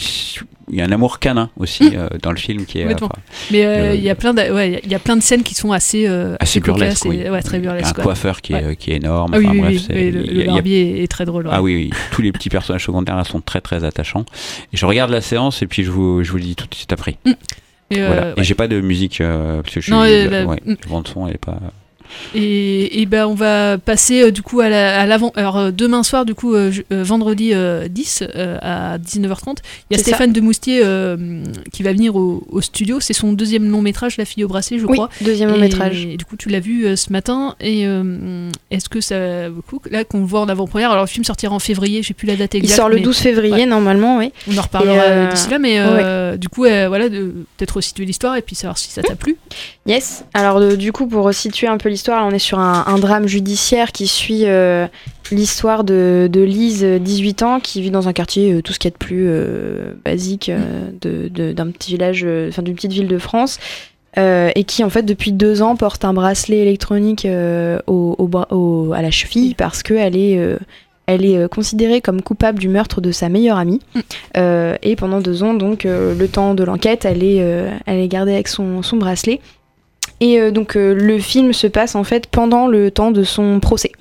il y a un amour canin aussi Mm. euh, dans le film qui est complètement. enfin, Mais euh, il y a plein de, ouais, il y a plein de scènes qui sont assez, euh, assez cocasses burlesque. et- oui. ouais, très Il y a burlesque. un coiffeur qui, est, qui est énorme. Ah oui, enfin, oui, bref, oui, le, le a- barbier est très drôle. Ah oui, oui, tous les petits personnages secondaires là, sont très très attachants. Et je regarde la séance et puis je vous, je vous le dis tout de suite après. Et, euh, Voilà. Et j'ai pas de musique euh, parce que je suis Non, et la, mm. bande son elle est pas. Et, et ben on va passer euh, du coup à la- l'avant. Alors euh, demain soir, du coup, euh, je- vendredi euh, 10 euh, à 19h30, il y a Stéphane de Moustier qui va venir au, au studio. C'est son deuxième long métrage, La fille au bracelet, je Oui, crois. deuxième long métrage. Et du coup, tu l'as vu ce matin. Et est-ce que ça beaucoup là qu'on le voit en avant-première Alors le film sortira en février. Je sais plus la date Il exacte. sort le mais- 12 février Ouais. normalement, oui. On en reparlera d'ici là, mais du coup, voilà, peut-être resituer l'histoire et puis savoir si ça t'a plu. Yes. Alors du coup, pour situer un peu l'histoire. On est sur un, drame judiciaire qui suit euh, l'histoire de, Lise, euh, 18 ans, qui vit dans un quartier euh, tout ce qu'il y a de plus euh, basique euh, d'un petit village, euh, enfin d'une petite ville de France. euh, et qui en fait depuis deux ans porte un bracelet électronique euh, au, à la cheville parce qu'elle est, euh, elle est euh, considérée comme coupable du meurtre de sa meilleure amie. Euh, et pendant deux ans, donc euh, le temps de l'enquête, elle est, euh, elle est gardée avec son bracelet. Et euh, donc euh, le film se passe en fait pendant le temps de son procès.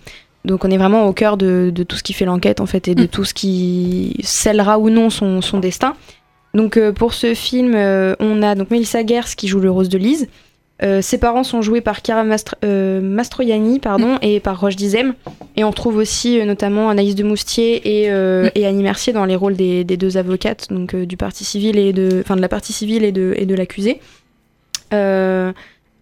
Donc on est vraiment au cœur de, de tout ce qui fait l'enquête en fait et de tout ce qui scellera ou non son, son destin. Donc euh, pour ce film, euh, on a donc Melissa Gers qui joue le rose de Lise. Euh, ses parents sont joués par Mastro- euh, Mastroianni pardon, et par Roche Dizem. Et on trouve aussi notamment Anaïs de Moustier et, euh, et Annie Mercier dans les rôles des, des deux avocates, donc du parti civil et de, enfin de la partie civile et de, et de l'accusé.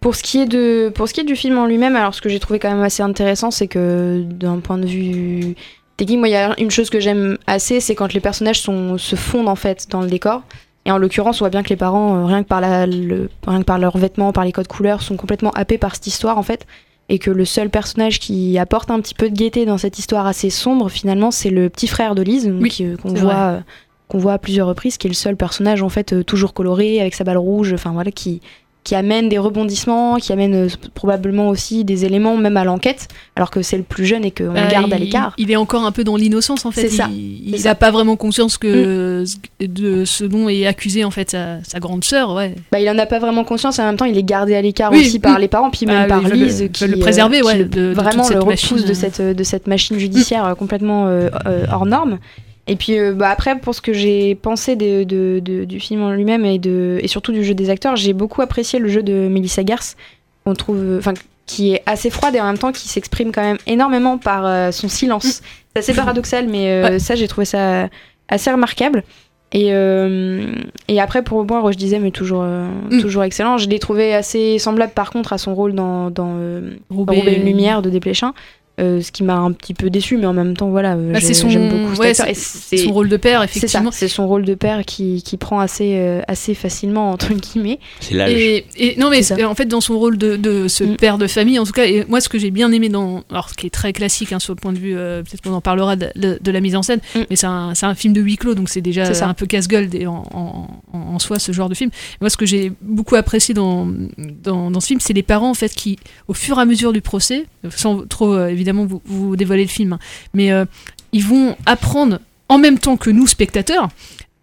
Pour ce qui est de, pour ce qui est du film en lui-même, alors ce que j'ai trouvé quand même assez intéressant, c'est que d'un point de vue technique, moi il y a une chose que j'aime assez, c'est quand les personnages sont, se fondent en fait dans le décor. Et en l'occurrence, on voit bien que les parents, euh, rien que par la, le- rien que par leurs vêtements, par les codes couleurs, sont complètement happés par cette histoire en fait. Et que le seul personnage qui apporte un petit peu de gaieté dans cette histoire assez sombre, finalement, c'est le petit frère de Lise, euh, qu'on voit, euh, qu'on voit à plusieurs reprises, qui est le seul personnage en fait toujours coloré avec sa balle rouge, enfin voilà, qui qui amène des rebondissements, qui amène euh, probablement aussi des éléments même à l'enquête, alors que c'est le plus jeune et qu'on le garde à l'écart. Il est encore un peu dans l'innocence en fait. C'est ça. Il- n'a pas vraiment conscience que de ce dont est accusé en fait sa, sa grande sœur. Ouais. Bah, il en a pas vraiment conscience et en même temps il est gardé à l'écart Oui, aussi par oui. les parents puis même par ils veulent Lise le- qui veulent le euh, préserver, ouais, le- de- vraiment le repousse machine, de euh. cette de cette machine judiciaire euh, complètement euh, euh, hors norme et puis euh, bah, après pour ce que j'ai pensé de, de- de- du film en lui-même et de et surtout du jeu des acteurs j'ai beaucoup apprécié le jeu de Melissa Gers on trouve enfin qui est assez froide et en même temps qui s'exprime quand même énormément par euh, son silence c'est assez paradoxal mais euh, Ouais. ça j'ai trouvé ça assez remarquable et, euh, et après, pour moi, Roche disait, mais toujours, euh, Mm. toujours excellent. Je l'ai trouvé assez semblable, par contre, à son rôle dans, dans euh, Roubaix. Une lumière de Desplechin. Euh, ce qui m'a un petit peu déçu, mais en même temps, voilà, Bah, c'est son, j'aime beaucoup cet ouais, son rôle de père effectivement. c'est son rôle de père qui, qui prend assez, euh, assez facilement, entre guillemets. C'est l'âge. Et, et- non mais en fait dans son rôle de, de ce Mm. père de famille en tout cas et moi ce que j'ai bien aimé dans alors ce qui est très classique hein, sur le point de vue euh, peut-être qu'on en parlera de, de- de la mise en scène Mm. mais c'est un, c'est un film de huis clos donc c'est déjà un peu casse-gueule en, en- en- en soi ce genre de film moi ce que j'ai beaucoup apprécié dans, dans, dans ce film c'est les parents en fait qui au fur et à mesure du procès sans trop euh, évidemment vous, vous dévoiler le film hein, mais euh, ils vont apprendre en même temps que nous spectateurs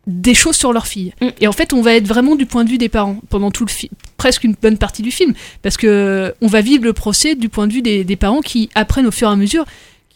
des choses sur leur fille. Mm. Et en fait, on va être vraiment du point de vue des parents pendant tout le film, presque une bonne partie du film, parce que on va vivre le procès du point de vue des, des parents qui apprennent au fur et à mesure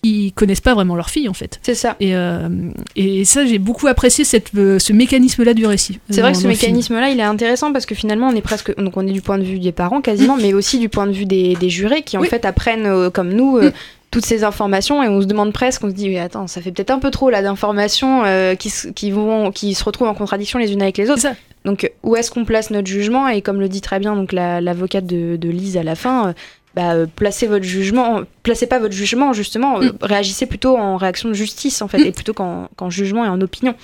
qui connaissent pas vraiment leur fille en fait. C'est ça. Et, euh, et ça, j'ai beaucoup apprécié cette, euh, ce mécanisme-là du récit. C'est euh, vrai dans- que ce mécanisme-là, il est intéressant parce que finalement, on est presque, donc on est du point de vue des parents quasiment, mais aussi du point de vue des, des jurés qui en Oui. fait apprennent euh, comme nous euh, toutes ces informations et on se demande presque, on se dit, oui, attends, ça fait peut-être un peu trop là d'informations qui, se- qui vont, qui se retrouvent en contradiction les unes avec les autres. C'est ça. Donc où est-ce qu'on place notre jugement? Et comme le dit très bien donc la- l'avocate de, de Lise à la fin. Bah, euh, placez votre jugement, placez pas votre jugement justement, euh, réagissez plutôt en réaction de justice en fait, et plutôt qu'en qu'en jugement et en opinion.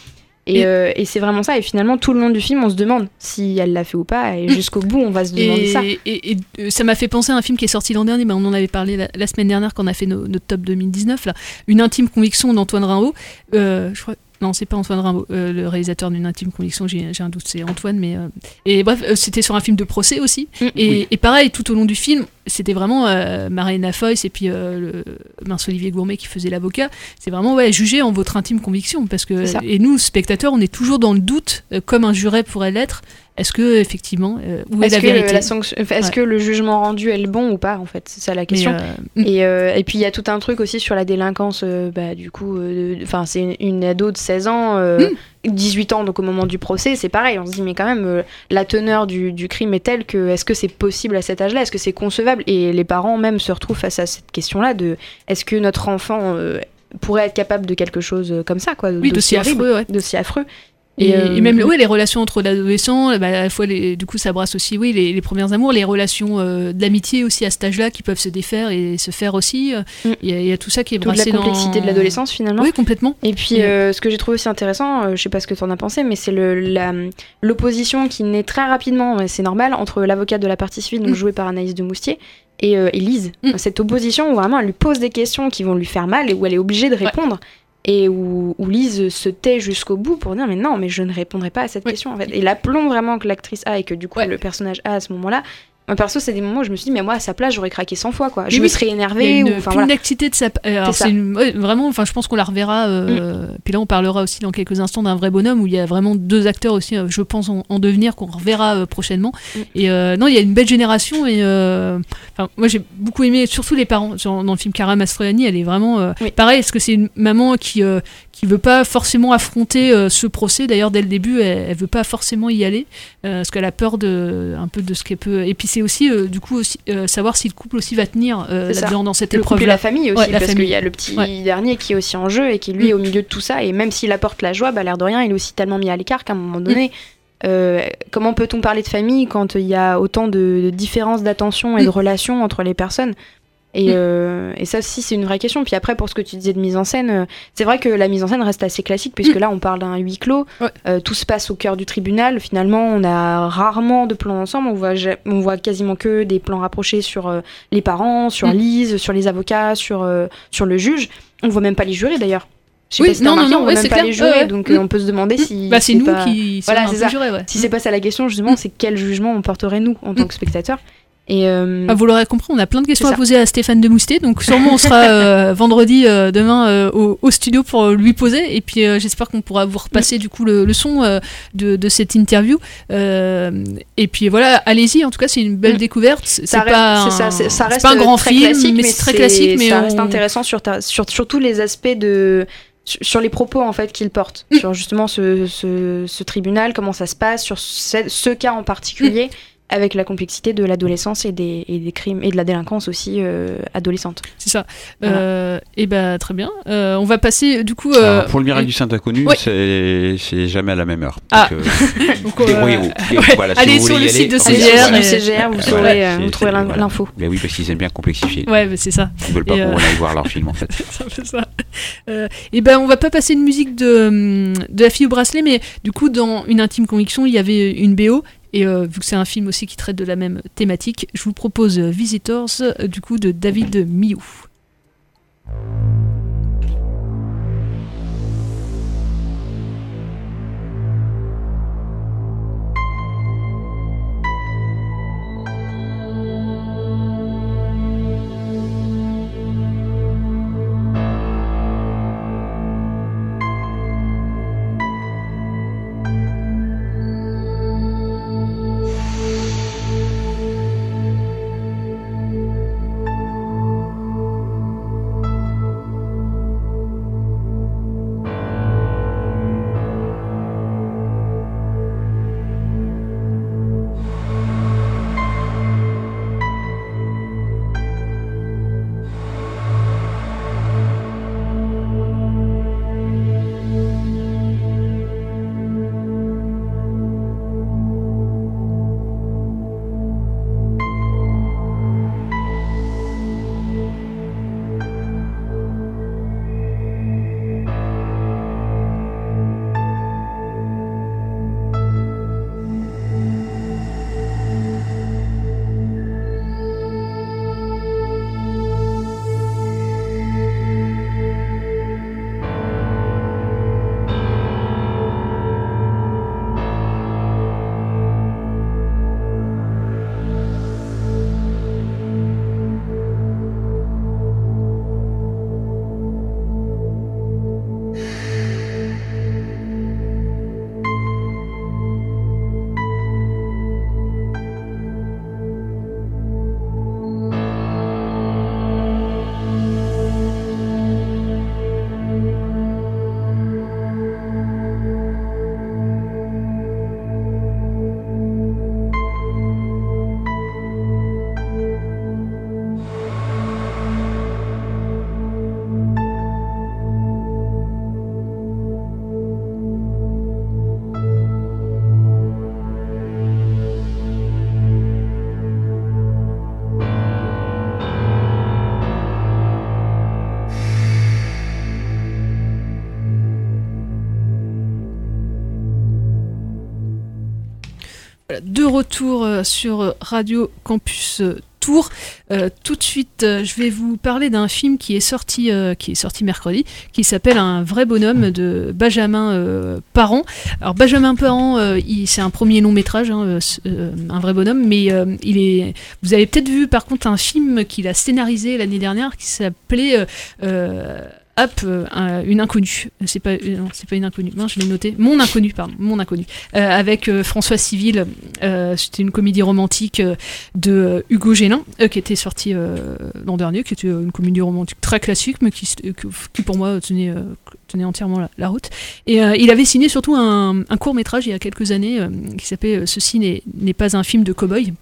Et, Et- euh, et c'est vraiment ça. Et finalement, tout le long du film, on se demande si elle l'a fait ou pas. Et jusqu'au bout, on va se demander Et, ça. et- et, ça m'a fait penser à un film qui est sorti l'an dernier, mais on en avait parlé la, la semaine dernière quand on a fait nos- notre top 2019, là. Une intime conviction d'Antoine. Euh, je crois. Non, c'est pas Antoine Rimbaud, euh, le réalisateur d'une intime conviction, j'ai j'ai un doute, c'est Antoine, mais. euh, Et bref, euh, c'était sur un film de procès aussi. Mm. Et, et pareil, tout au long du film, c'était vraiment euh, Marina Foïs et puis euh, le mince Olivier Gourmet qui faisait l'avocat. C'est vraiment, ouais, juger en votre intime conviction. Parce que, et nous, spectateurs, on est toujours dans le doute, euh, comme un juré pourrait l'être. Est-ce que, effectivement, euh, où est, Est-ce la que, vérité la sanction- enfin, est-ce Ouais. que le jugement rendu est le bon ou pas en fait? C'est ça la question. euh, et, euh, et puis il y a tout un truc aussi sur la délinquance. euh, bah, du coup, de- enfin c'est une, une ado de 16 ans, euh, 18 ans donc au moment du procès, c'est pareil. On se dit mais quand même la teneur du, du crime est telle que est-ce que c'est possible à cet âge-là? Est-ce que c'est concevable? Et les parents même se retrouvent face à cette question-là de est-ce que notre enfant pourrait être capable de quelque chose comme ça quoi? Oui, d'aussi horrible, affreux, ouais. d'aussi affreux. Et, euh, et même ouais, les relations entre l'adolescent, bah, à la fois les, du coup ça brasse aussi oui les, les premiers amours, les relations euh, de l'amitié aussi à cet âge-là qui peuvent se défaire et se faire aussi. euh, Il y, a- il y a tout ça qui est toute la brassé complexité dans... de l'adolescence finalement. Oui, complètement. Et puis Et- euh, ce que j'ai trouvé aussi intéressant, je sais pas ce que tu en as pensé, mais c'est la- l'opposition qui naît très rapidement, et c'est normal, entre l'avocate de la partie civile, donc Mm. jouée par Anaïs de Moustier, et, euh, et Lise. Cette opposition où vraiment elle lui pose des questions qui vont lui faire mal et où elle est obligée de répondre. Et où, où Lise se tait jusqu'au bout pour dire mais non mais je ne répondrai pas à cette question en fait. Et l'aplomb vraiment que l'actrice a et que du coup le personnage a à ce moment-là, moi perso c'est des moments où je me suis dit mais moi à sa place j'aurais craqué 100 fois quoi. Je me serais énervée une ou voilà. de sa. euh, alors, c'est une- ouais, vraiment, enfin, je pense qu'on la reverra. euh, Puis là, on parlera aussi dans quelques instants d'un vrai bonhomme où il y a vraiment deux acteurs aussi, euh, je pense, en, en devenir qu'on reverra euh, prochainement. Et euh, non, il y a une belle génération et enfin, moi j'ai beaucoup aimé, surtout les parents. Genre, dans le film Cara Mastroianni, elle est vraiment pareil. Est-ce que c'est une maman qui qui veut pas forcément affronter euh, ce procès D'ailleurs, dès le début, elle, elle veut pas forcément y aller euh, parce qu'elle a peur de un peu de ce qu'elle peut. Et puis c'est aussi euh, du coup aussi, savoir si le couple aussi va tenir là-dedans dans cette le épreuve. couple et la famille aussi, Ouais, parce qu'il y a le petit Ouais. dernier qui est aussi en jeu et qui lui est au milieu de tout ça. Et même s'il apporte la joie, bah, l'air de rien, il est aussi tellement mis à l'écart qu'à un moment donné, euh, comment peut-on parler de famille quand il y a autant de, de différences d'attention et de relations entre les personnes? Et, euh, et ça aussi, c'est une vraie question. Puis après, pour ce que tu disais de mise en scène, euh, c'est vrai que la mise en scène reste assez classique, puisque là, on parle d'un huis clos. Euh, tout se passe au cœur du tribunal. Finalement, on a rarement de plans ensemble. On voit, on voit quasiment que des plans rapprochés sur euh, les parents, sur Mm. Lise, sur les avocats, sur, euh, sur le juge. On voit même pas les jurés d'ailleurs. Je sais Oui, pas si non, non, non, on voit ouais, même pas clair. les jurés, Ouais, ouais. donc Mm. euh, on peut se demander si. Bah, c'est nous pas- qui Voilà, c'est jurés, ouais. Si c'est pas ça la question, justement, c'est quel jugement on porterait nous en tant que spectateurs. Et euh, Ah, vous l'aurez compris, on a plein de questions à poser à Stéphane de Moustet, donc sûrement on sera euh, vendredi euh, demain au, au studio pour lui poser, et puis j'espère qu'on pourra vous repasser du coup le, le son de, de cette interview. Et puis voilà, allez-y, en tout cas c'est une belle découverte. C'est pas, ça, un- ça reste pas un grand très film, classique, mais c'est très classique, mais ça on- reste intéressant sur, ta- sur, sur tous les aspects de sur, les propos en fait qu'il porte, Mm. sur justement ce, ce, ce tribunal, comment ça se passe, sur ce, ce cas en particulier. Mm. Avec la complexité de l'adolescence et des, et des crimes et de la délinquance aussi euh, adolescente. C'est ça. Voilà. Euh, et ben très bien. Euh, on va passer du coup. euh, Alors, pour le miracle du Saint Inconnu, Ouais. c'est jamais à la même heure. Ah. Donc, euh, euh, ouais. Voilà, si Allez vous sur le site de CGR, voilà. et- CGR, vous Voilà, trouverez voilà. l'info. Mais oui, parce qu'ils aiment bien complexifier. Ouais, mais c'est ça. Ils veulent pas qu'on aille voir leur film en fait. C'est un peu ça. Et ben on va pas passer une musique de, de la fille au bracelet, mais du coup dans une intime conviction il y avait une BO. Et euh, vu que c'est un film aussi qui traite de la même thématique, je vous propose euh, Visitors euh, du coup de David Miou. De retour euh, sur Radio Campus euh, Tour. Euh, tout de suite, je vais vous parler d'un film qui est sorti, qui est sorti mercredi, qui s'appelle Un vrai bonhomme de Benjamin Parent. Alors Benjamin Parent, c'est un premier long métrage, hein, Un vrai bonhomme, mais il est. Vous avez peut-être vu par contre un film qu'il a scénarisé l'année dernière qui s'appelait. Euh, euh, Hop, euh, un- une inconnue. C'est pas, euh, non, c'est pas une inconnue. Non, je l'ai noté. Mon inconnu, pardon. Mon inconnu. Euh, avec euh, François Civil. Euh, C'était une comédie romantique euh, de euh, Hugo Gélin, euh, qui était sortie euh, l'an dernier, qui était euh, une comédie romantique très classique, mais qui, euh, pour moi tenait, euh, tenait entièrement la, route. Et euh, il avait signé surtout un, court métrage il y a quelques années, euh, qui s'appelait euh, Ceci n'est n'est pas un film de cow-boy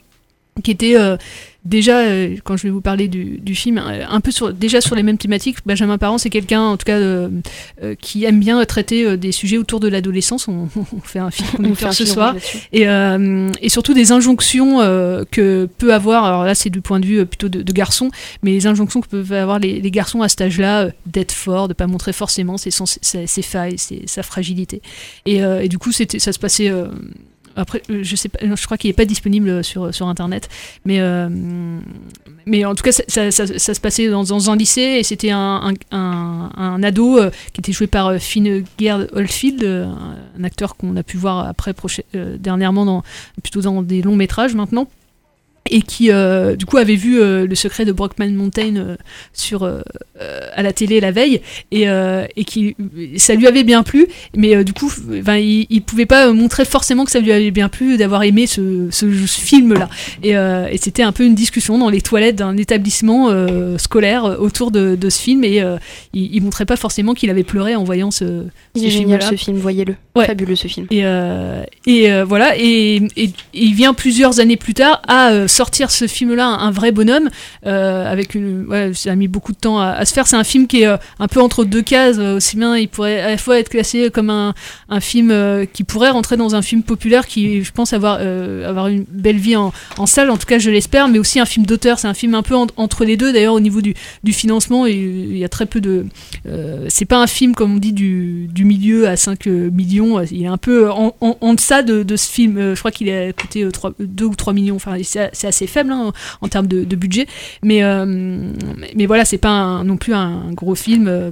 qui était euh, déjà, euh, quand je vais vous parler du, du film, euh, un peu sur, déjà sur les mêmes thématiques. Benjamin Parent, c'est quelqu'un, en tout cas, qui aime bien traiter des sujets autour de l'adolescence. On, on fait un film On qu'on fait un ce soir. Et, et surtout des injonctions que peut avoir, alors là c'est du point de vue plutôt de, de garçon, mais les injonctions que peuvent avoir les, les garçons à cet âge-là, d'être fort, de pas montrer forcément ses, ses, ses failles, ses- sa fragilité. Et, et du coup, ça se passait. Après, euh, je sais pas, je crois qu'il n'est pas disponible sur, internet, mais, euh, mais en tout cas, ça, ça- se passait dans, un lycée et c'était un, un, ado euh, qui était joué par Finn Gerd Oldfield, un acteur qu'on a pu voir après dernièrement dans, plutôt dans des longs métrages maintenant. Et qui, euh, du coup, avait vu euh, le secret de Brockman Mountain euh, sur, à la télé la veille, et, et qui, ça lui avait bien plu, mais du coup, il, il pouvait pas montrer forcément que ça lui avait bien plu d'avoir aimé ce, ce, ce film-là. Et, et c'était un peu une discussion dans les toilettes d'un établissement scolaire autour de, de ce film, et il, il montrait pas forcément qu'il avait pleuré en voyant ce, Il ce est génial film-là. ce film, voyez-le. Ouais. Fabuleux ce film. Et, et voilà, et, et- il vient plusieurs années plus tard à sortir ce film-là, un, un vrai bonhomme, euh, avec une, ça a mis beaucoup de temps à, se faire. C'est un film qui est euh, un peu entre deux cases, euh, aussi bien il pourrait à la fois être classé comme un, un film qui pourrait rentrer dans un film populaire, qui je pense avoir avoir une belle vie en, salle, en tout cas je l'espère, mais aussi un film d'auteur. C'est un film un peu en- entre les deux. D'ailleurs au niveau du, financement, il, y a très peu de, c'est pas un film comme on dit du, du milieu à 5 euh, millions. Il est un peu en, deçà de, ce film. Je crois qu'il a coûté 2 ou 3 millions. Enfin, c'est assez faible hein, en termes de, budget. Mais, euh, mais voilà, c'est pas non plus un gros film. euh,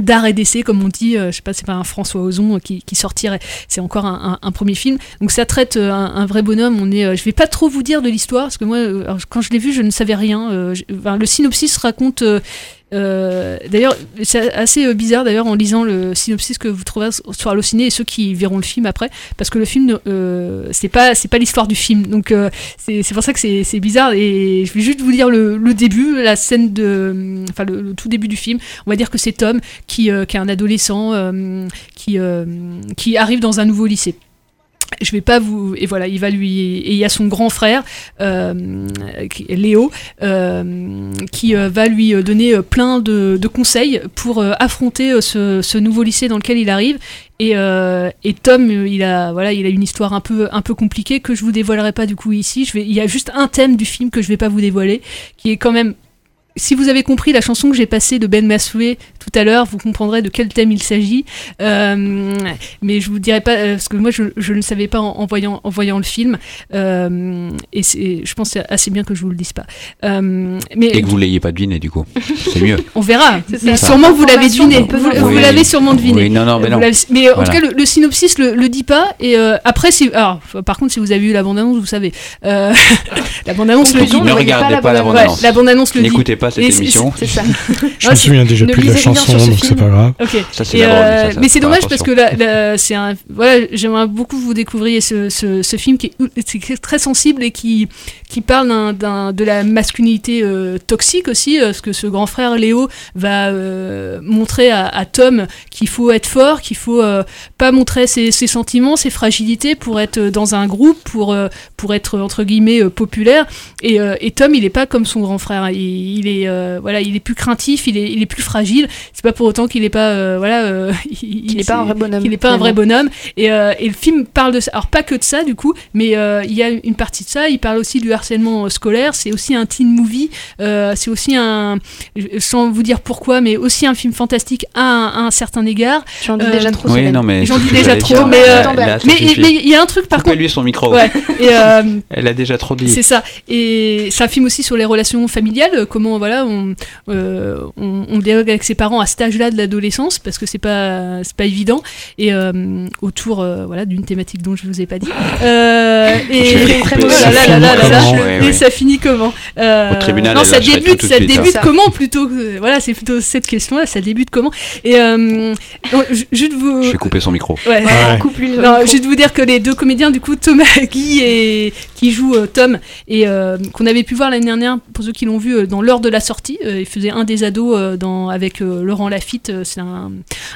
d'art et d'essai comme on dit euh, je sais pas c'est pas un François Ozon qui, sortirait c'est encore un, premier film donc ça traite un, vrai bonhomme on est je vais pas trop vous dire de l'histoire parce que moi quand je l'ai vu je ne savais rien le synopsis raconte euh, d'ailleurs, c'est assez euh, bizarre d'ailleurs en lisant le synopsis que vous trouverez sur Allociné et ceux qui verront le film après, parce que le film, euh, c'est pas c'est pas l'histoire du film, donc euh, c'est pour ça que c'est bizarre. Et je vais juste vous dire le, début, la scène de, enfin le, le tout début du film. On va dire que c'est Tom qui, euh, qui est un adolescent qui qui arrive dans un nouveau lycée je vais pas vous et voilà il va lui et il y a son grand frère euh, Léo euh, qui euh, va lui donner euh, plein de, conseils pour euh, affronter euh, ce, nouveau lycée dans lequel il arrive. Et, euh, et Tom euh, il a voilà il a une histoire un peu un peu compliquée que je vous dévoilerai pas du coup ici. Il y a juste un thème du film que je vais pas vous dévoiler qui est quand même si vous avez compris la chanson que j'ai passée de Ben Masloué tout à l'heure, vous comprendrez de quel thème il s'agit. Euh, mais je vous dirai pas euh, parce que moi je, je ne savais pas en, en voyant en voyant le film. Euh, et je pense que c'est assez bien que je vous le dise pas. Euh, mais Et que vous l'ayez pas deviné du coup. C'est mieux. on verra. Mais sûrement vous l'avez deviné. Vous, l'avez sûrement deviné. Oui, non, non, mais non. en Voilà. tout cas, le, le synopsis le, le dit pas. Et euh, après, si, alors, par contre, si vous avez eu la bande-annonce, vous savez. Euh, la bande-annonce le dit. Ne ne regardez pas la bande-annonce. bande-annonce. Ouais, la bande-annonce le dit. N'écoutez pas cette Et émission. C'est ça. Je me souviens déjà plus de la chanson, ce donc c'est film. pas grave. Ça, Et, euh, ça. mais c'est dommage parce que là, là, c'est un. Voilà, j'aimerais beaucoup que vous découvriez ce, ce, ce film qui est, c'est très sensible et qui, qui parle d'un, d'un- de la masculinité euh, toxique aussi, euh, parce que ce grand frère Léo va euh, montrer à, à Tom qu'il faut être fort, qu'il faut euh, pas montrer ses, ses sentiments, ses fragilités pour être dans un groupe, pour, euh, pour être entre guillemets euh, populaire. Et, euh, et Tom, il est pas comme son grand frère. Il, il et euh, voilà, il est plus craintif, il est, il est plus fragile. C'est pas pour autant qu'il est pas, euh, voilà, euh, il, est pas un vrai bonhomme, Qu'il est pas un vrai bonhomme. Et, euh, et le film parle de ça. Alors pas que de ça du coup, mais euh, il y a une partie de ça. Il parle aussi du harcèlement scolaire. C'est aussi un teen movie. Euh, c'est aussi un, sans vous dire pourquoi, mais aussi un film fantastique à un, à un certain égard. J'en dis Euh, déjà trop. Oui, Solène. non, mais. J'en dis déjà trop, dire. mais, euh, il y a un truc par contre. Coupez-lui son micro. Ouais. Et euh, Elle a déjà trop dit. c'est ça. Et c'est un film aussi sur les relations familiales, comment voilà on euh, on, on dialogue avec ses parents à cet âge-là de l'adolescence parce que c'est pas c'est pas évident et euh, autour euh, voilà d'une thématique dont je vous ai pas dit. Euh, et oh ça finit comment? Euh, Au tribunal, Non, ça débute, ça suite, débute hein. comment plutôt que voilà c'est plutôt cette question-là. Ça débute comment? Et euh, donc, ju- juste vous Je vais couper son micro. Ouais. Ouais. Coupe-lui le Non, micro. juste vous dire que les deux comédiens, du coup, Thomas Guy et qui joue euh, Tom et euh, qu'on avait pu voir l'année dernière pour ceux qui l'ont vu euh, dans l'heure de la sortie. Euh, il faisait un des ados euh, dans avec euh, Laurent Lafitte. C'est un,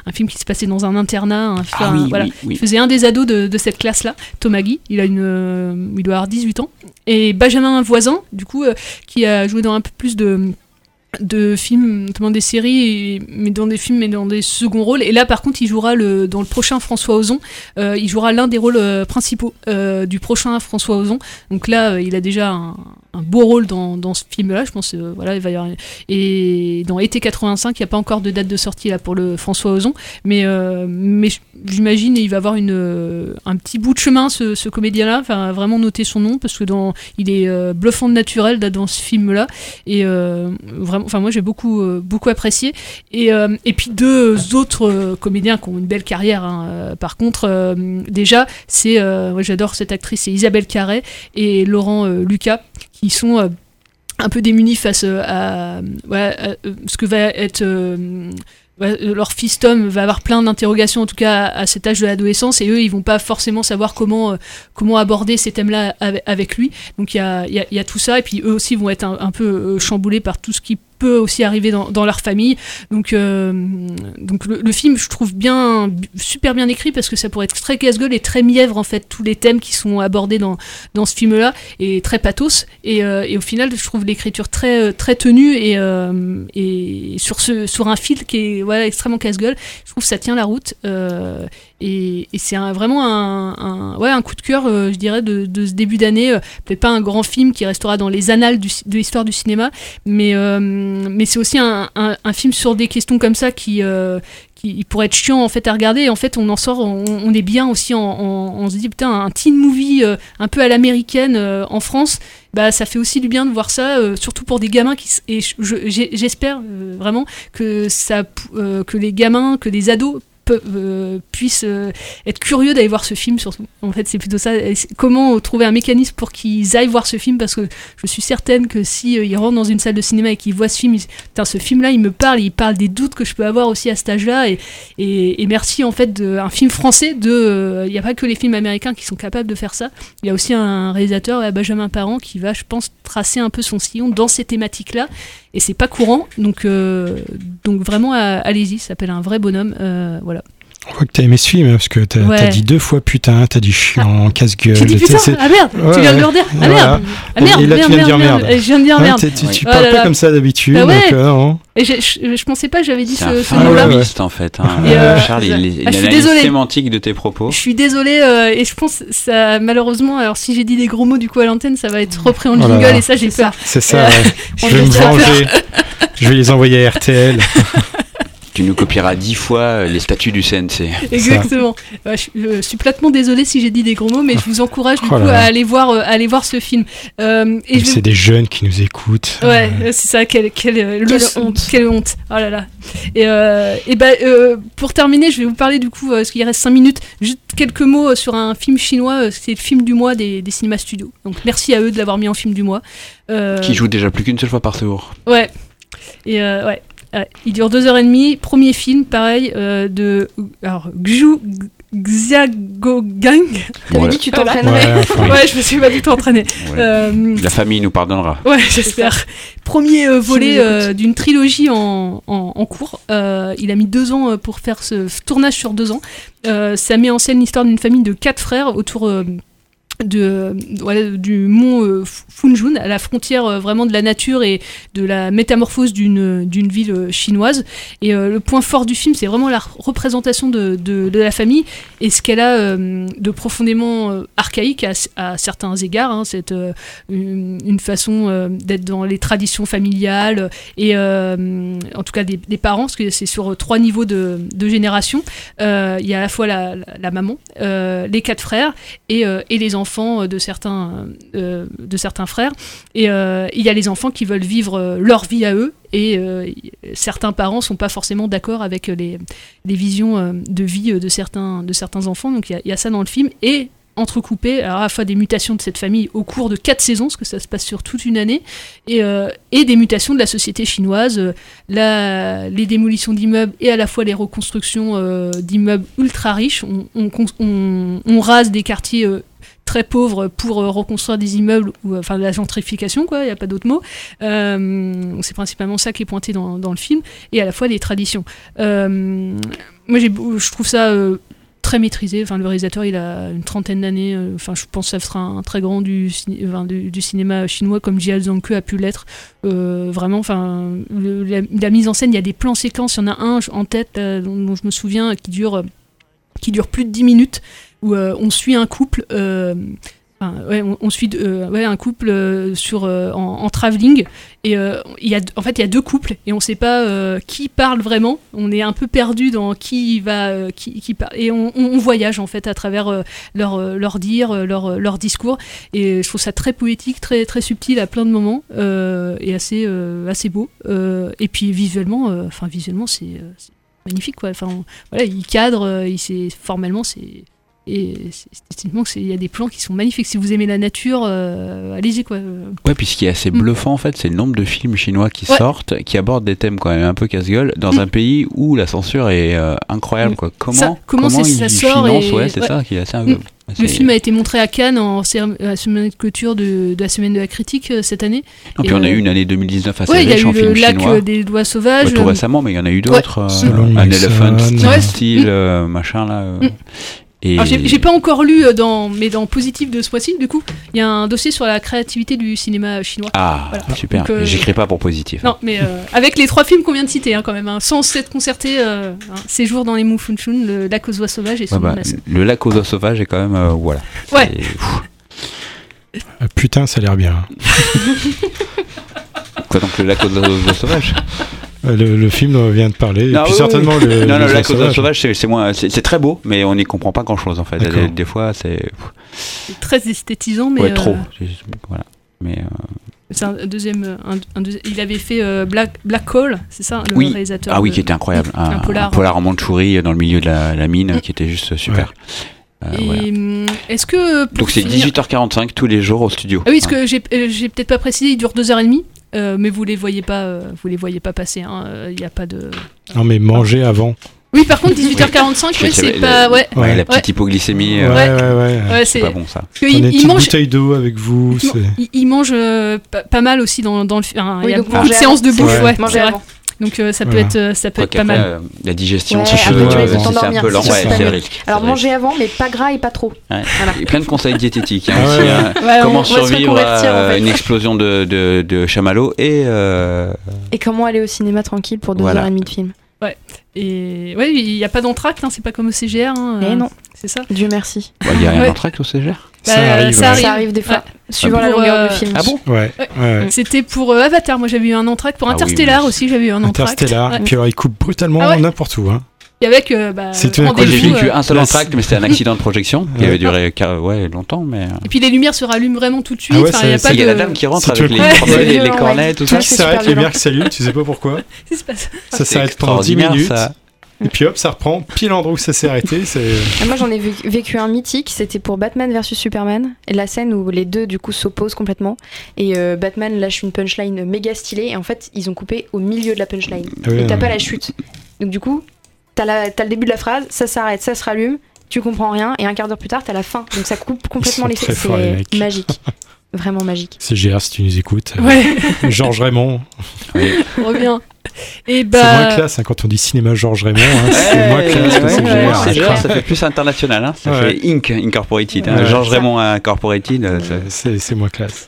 un film qui se passait dans un internat. un- Ah un- oui, voilà. oui, oui. Il faisait un des ados de, de cette classe-là. Thomas Guy, il a une, il doit avoir 18 ans. Et Benjamin Voisin, du coup, qui a joué dans un peu plus de de films, notamment des séries, mais dans des films, mais dans des seconds rôles. Et là, par contre, il jouera le, dans le prochain François Ozon. euh, il jouera l'un des rôles euh, principaux euh, du prochain François Ozon. Donc là, il a déjà un, beau rôle dans, dans ce film-là. Je pense, voilà. Et dans été 85, il n'y a pas encore de date de sortie là pour le François Ozon, mais mais j'imagine il va avoir une un petit bout de chemin ce, ce comédien-là. Enfin, vraiment noter son nom parce que dans il est bluffant de naturel là, dans ce film-là et euh, enfin moi j'ai beaucoup euh, beaucoup apprécié et euh, et puis deux autres euh, comédiens qui ont une belle carrière hein. Par contre déjà c'est j'adore cette actrice c'est Isabelle Carré et Laurent Lucas qui sont un peu démunis face à, ce que va être leur fils Tom va avoir plein d'interrogations en tout cas à, cet âge de l'adolescence et eux ils vont pas forcément savoir comment comment aborder ces thèmes-là avec, avec lui donc il y a, y, y a tout ça et puis eux aussi vont être un, un peu chamboulés par tout ce qui peut aussi arriver dans, dans leur famille. Donc euh, donc le, le film je trouve bien super bien écrit parce que ça pourrait être très casse-gueule et très mièvre en fait tous les thèmes qui sont abordés dans dans ce film là et très pathos. Et, euh, et au final je trouve l'écriture très euh, très tenue et euh, et sur ce sur un fil qui est voilà extrêmement casse-gueule. Je trouve que ça tient la route euh, et, et c'est vraiment un, un- ouais, un coup de cœur, euh, je dirais, de, de ce début d'année. Euh, Peut-être pas un grand film qui restera dans les annales de l'histoire du cinéma, mais, euh, mais c'est aussi un, un- un film sur des questions comme ça qui, qui pourrait être chiant en fait à regarder. En fait, on en sort, on, on est bien aussi, en, en- on se dit putain, un teen movie euh, un peu à l'américaine euh, en France. Bah, ça fait aussi du bien de voir ça, euh, surtout pour des gamins qui et je- je- j'espère euh, vraiment que ça, que les gamins, que les ados euh, puissent euh, être curieux d'aller voir ce film surtout. En fait, c'est plutôt ça. Comment trouver un mécanisme pour qu'ils aillent voir ce film Parce que je suis certaine que si euh, rentrent dans une salle de cinéma et qu'ils voient ce film, ils ce film-là, il me parle, il parle des doutes que je peux avoir aussi à cet âge-là. Et, merci en fait d'un film français. Euh, il n'y a pas que les films américains qui sont capables de faire ça. Il y a aussi un réalisateur, Benjamin Parent, qui va, je pense, tracer un peu son sillon dans ces thématiques-là. Et c'est pas courant, donc euh, donc vraiment allez-y. Ça s'appelle un vrai bonhomme. euh, voilà. On voit que t'as aimé ce film, hein, parce que t'as Ouais. dit deux fois putain, t'as dit chiant, casse-gueule. J'ai dit t'es- putain, c'est- ah merde, Ouais, tu viens de le ouais. redire. Ah Voilà. merde, ah merde, Et là, tu merde, viens de dire merde, merde. Je viens de dire Ouais, merde. t'es- tu, tu Oh parles là pas là. comme ça d'habitude, Bah ouais. donc euh, non. Et je, je pensais pas, que j'avais dit C'est ce, un ce mot-là. linguiste en fait. hein. Euh, Charles, il, il ah, je suis analyse désolée. sémantique de tes propos. Je suis désolée euh, et je pense ça malheureusement alors si j'ai dit des gros mots du coup à l'antenne ça va être repris en jingle et ça j'ai peur. C'est ça, Euh, Je vais me venger. Je vais les envoyer à RTL. Tu nous copieras dix fois euh, les statuts du CNC. Exactement. Ouais, je, je suis platement désolée si j'ai dit des gros mots, mais je vous encourage du Oh coup là à aller voir, euh, à aller voir ce film. Euh, et je vais- C'est des jeunes qui nous écoutent. Ouais, euh, c'est ça, quelle, quelle, Quelle leçon- honte. Quelle honte. Oh là là. Et, euh, et bah, euh, pour terminer, je vais vous parler du coup, parce qu'il reste 5 minutes, juste quelques mots sur un film chinois, c'est le film du mois des, des cinémas studios. Donc merci à eux de l'avoir mis en film du mois. Euh, Qui joue déjà plus qu'une seule fois par jour. Ouais. Et euh, ouais. Ouais. Il dure 2h30. Premier film, pareil, euh, de alors, Xiaogang. T'avais Voilà. dit que tu t'entraînerais. Ouais, enfin, Ouais, je me suis pas du tout entraînée. Ouais. Euh, La famille nous pardonnera. Ouais, j'espère. Premier euh, volet euh, d'une trilogie en, en, en cours. Euh, il a mis deux ans pour faire ce tournage sur deux ans. Euh, ça met en scène l'histoire d'une famille de quatre frères autour. De, du mont euh, Funjun, à la frontière euh, vraiment de la nature et de la métamorphose d'une ville euh, chinoise. Et euh, le point fort du film, c'est vraiment la représentation de, de, la famille et ce qu'elle a de profondément archaïque à, certains égards. hein, euh, une, façon d'être dans les traditions familiales et en tout cas des, parents, parce que c'est sur trois niveaux de, de génération. Il y a à la fois la, la, maman, les quatre frères et, et les enfants de certains, euh, de certains frères. Et euh, il y a les enfants qui veulent vivre euh, leur vie à eux. Et euh, certains parents sont pas forcément d'accord avec les, visions euh, de vie euh, de certains, de certains enfants. Donc il y a- ça dans le film. Et entrecoupé à la fois des mutations de cette famille au cours de quatre saisons, parce que ça se passe sur toute une année, et, euh, et des mutations de la société chinoise, euh, les démolitions d'immeubles et à la fois les reconstructions euh, d'immeubles ultra riches. On, on rase des quartiers euh, très pauvres pour euh, reconstruire des immeubles, ou euh, enfin de la gentrification, quoi, il n'y a pas d'autre mot. Euh, c'est principalement ça qui est pointé dans, dans le film, et à la fois des traditions. Moi, je trouve ça très maîtrisé. Enfin, le réalisateur, il a une trentaine d'années. Enfin, je pense que ça sera un très grand du, du, cinéma chinois comme Jia Zhangke a pu l'être. Vraiment, enfin, la, mise en scène, il y a des plans séquences. Il y en a un en tête dont, je me souviens qui dure, qui dure plus de 10 minutes où euh, on suit un couple. euh, on, suit euh, un couple sur, en, en travelling. Et il y a, en fait il y a deux couples et on sait pas qui parle vraiment. On est un peu perdu dans qui va qui, parle et on, voyage en fait à travers leur, leur dire leur, leur discours. Et je trouve ça très poétique très très subtil à plein de moments et assez assez beau. Et puis visuellement enfin visuellement c'est magnifique quoi. Enfin voilà il cadre il formellement c'est et esthétiquement il y a des plans qui sont magnifiques si vous aimez la nature euh, allez-y quoi Ouais, puis ce qui est assez Mm. bluffant en fait, c'est le nombre de films chinois qui Ouais. sortent, qui abordent des thèmes quand même un peu casse-gueule, dans Mm. un pays où la censure est euh, incroyable. Quoi. Comment, Ça- comment c'est- ils ça sort financent et- Ouais, c'est ouais. ça qui est assez. Mm. Le film a été montré à Cannes en la semaine de clôture de, de la semaine de la critique euh, cette année. Et puis on a eu une année 2019 assez ouais, il y a riche en eu le films lac chinois. euh, des doigts sauvages. Ouais, tout euh, récemment, mais il y en a eu ouais. d'autres. euh, un. Elephant Ouais. Style, Mm. euh, machin là. euh. Mm. Et j'ai pas encore lu euh, dans, mais dans Positif de ce mois-ci, du coup, il y a un dossier sur la créativité du cinéma chinois. Ah, Voilà. super. Euh, J'écris pas pour positif. Non, mais euh, avec les trois films qu'on vient de citer, hein, quand même, hein, sans s'être concerté, euh, hein, Séjour dans les Mous Funchun, le Lac aux oies sauvages et Ouais, son bah, le lac aux oies sauvages est quand même. euh, voilà. Ouais. Putain, ça a l'air bien. Quoi donc le lac aux oies sauvages? Le, le film vient de parler. Non, et puis oui, certainement oui. le. non, non, oies sauvages. sauvages, c'est- moins, c'est très beau, mais on n'y comprend pas grand chose en fait. Des, des fois, c'est C'est très esthétisant, mais. ouais euh, trop. C'est- Voilà. Mais euh, C'est un deuxième, un, un deuxi- il avait fait euh, Black, Black Hole, c'est ça, le oui. réalisateur. Ah oui, de- qui était incroyable. Un, Un polar. un en Mandchourie dans le milieu de la, la mine, qui était juste super. Euh, voilà. hum, est-ce que Donc c'est finir- 18h45 tous les jours au studio. Ah oui, parce que j'ai euh, j'ai peut-être pas précisé, il dure deux heures et demie, euh, mais vous les voyez pas, euh, vous les voyez pas passer. hein, euh, Il y a pas de. Non, mais manger avant. Oui, par contre 18h45, Je ouais, sais, c'est pas, ouais. ouais, la petite hypoglycémie. Ouais, euh, ouais, ouais. Ouais, c'est c'est pas bon ça. Il, il mange, bouteille d'eau avec vous. il, il mange euh, pas, pas mal aussi dans, dans le Oui, il y a beaucoup de séances de bouffe, ouais. Manger c'est vrai. avant. Donc euh, ça peut Voilà. être, euh, ça peut Quoi être pas mal. euh, la digestion, Ouais, c'est après, tu vas si t'endormir, ouais. Alors c'est manger avant, mais pas gras et pas trop. Ouais. Voilà. Il y a plein de conseils diététiques. hein, aussi, ouais, hein. Ouais, Comment on survivre en à fait. une explosion de, de, de chamallow et euh, Et comment aller au cinéma tranquille pour deux Voilà. heures et demie de film Et ouais, il n'y a pas d'entracte, hein, c'est pas comme au CGR. hein, Eh euh, non, C'est ça. Dieu merci. bah, il y a rien Ouais. d'entracte au CGR. Ça Bah, arrive. ça ouais. arrive. Ça arrive des fois, Ouais. suivant Ah la bon longueur Euh, du film. Ah bon Ouais, Ouais. ouais. C'était pour euh, Avatar, moi j'avais eu un entracte. Pour Ah oui, Interstellar aussi, j'avais eu un entracte. Interstellar. Ouais. Puis alors, il coupe brutalement Ah ouais n'importe où. Hein. Et avec euh, bah, C'est tout un Moi coup, j'ai euh, un seul entracte, mais c'était un accident de projection qui avait duré ouais, longtemps. Mais Et puis les lumières se rallument vraiment tout de suite. Ah ouais, enfin, il y a y la dame qui rentre Si avec les, le cornets, tout Ça, super que les lumières qui s'allument, tu sais pas pourquoi. Ça s'arrête pendant 10 extraordinaire, minutes. Et puis hop, ça reprend pile l'endroit où ça s'est arrêté. Moi j'en ai vécu un mythique, c'était pour Batman versus Superman, et la scène où les deux du coup s'opposent complètement, et euh, Batman lâche une punchline méga stylée, et en fait ils ont coupé au milieu de la punchline, Ah ouais, et t'as ouais. pas la chute. Donc du coup, t'as t'as le début de la phrase, ça s'arrête, ça se rallume, tu comprends rien, et un quart d'heure plus tard t'as la fin, donc ça coupe complètement les c'est magique, vraiment magique. CGR si tu nous écoutes. Ouais, Georges Raymond. Oui. reviens. Et C'est bah, moins classe hein, quand on dit cinéma Georges Raymond. hein, c'est moins classe que Ouais, ouais, genre, ça fait plus international, hein. ça Ouais. fait Inc. Incorporated. hein. Ouais. Georges Raymond Incorporated. euh, c'est moins classe.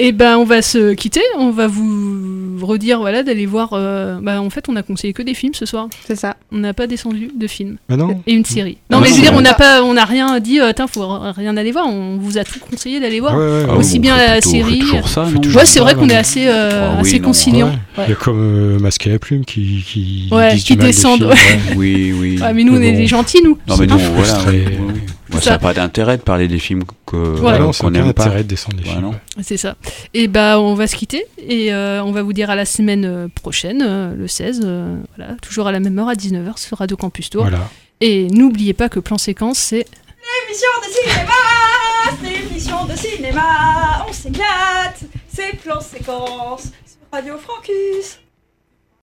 Et ben on va se quitter, on va vous redire voilà d'aller voir. euh, bah en fait on a conseillé que des films ce soir. C'est ça. On n'a pas descendu de films. Bah non. Et une série. Ah Non non, mais je veux dire on n'a pas, on n'a rien dit. euh, Tiens faut rien aller voir. On vous a tout conseillé d'aller voir. Ouais, ouais, ouais. Aussi Ah, bien la plutôt- série. toujours ça, non ouais c'est vrai qu'on est non. assez euh, Ah oui, assez non, conciliant. ouais. Ouais. Il y a comme euh, Masque à la plume qui, qui, qui descendent. Oui, oui. Ah, mais nous on est bon. des gentils nous. Non, mais pas voilà. Moi, Ça- n'a pas d'intérêt de parler des films que, Ouais. Ah non, c'est qu'on aucun n'aime pas. intérêt de descendre des Ouais, films. C'est ça. Et bah on va se quitter et euh, on va vous dire à la semaine euh, prochaine, euh, le 16, euh, voilà, toujours à la même heure à 19h sur Radio Campus Tour. Voilà. Et n'oubliez pas que Plan Séquence c'est Émission de cinéma, c'est émission de cinéma, on s'éclate, c'est plan séquence sur Radio Francus.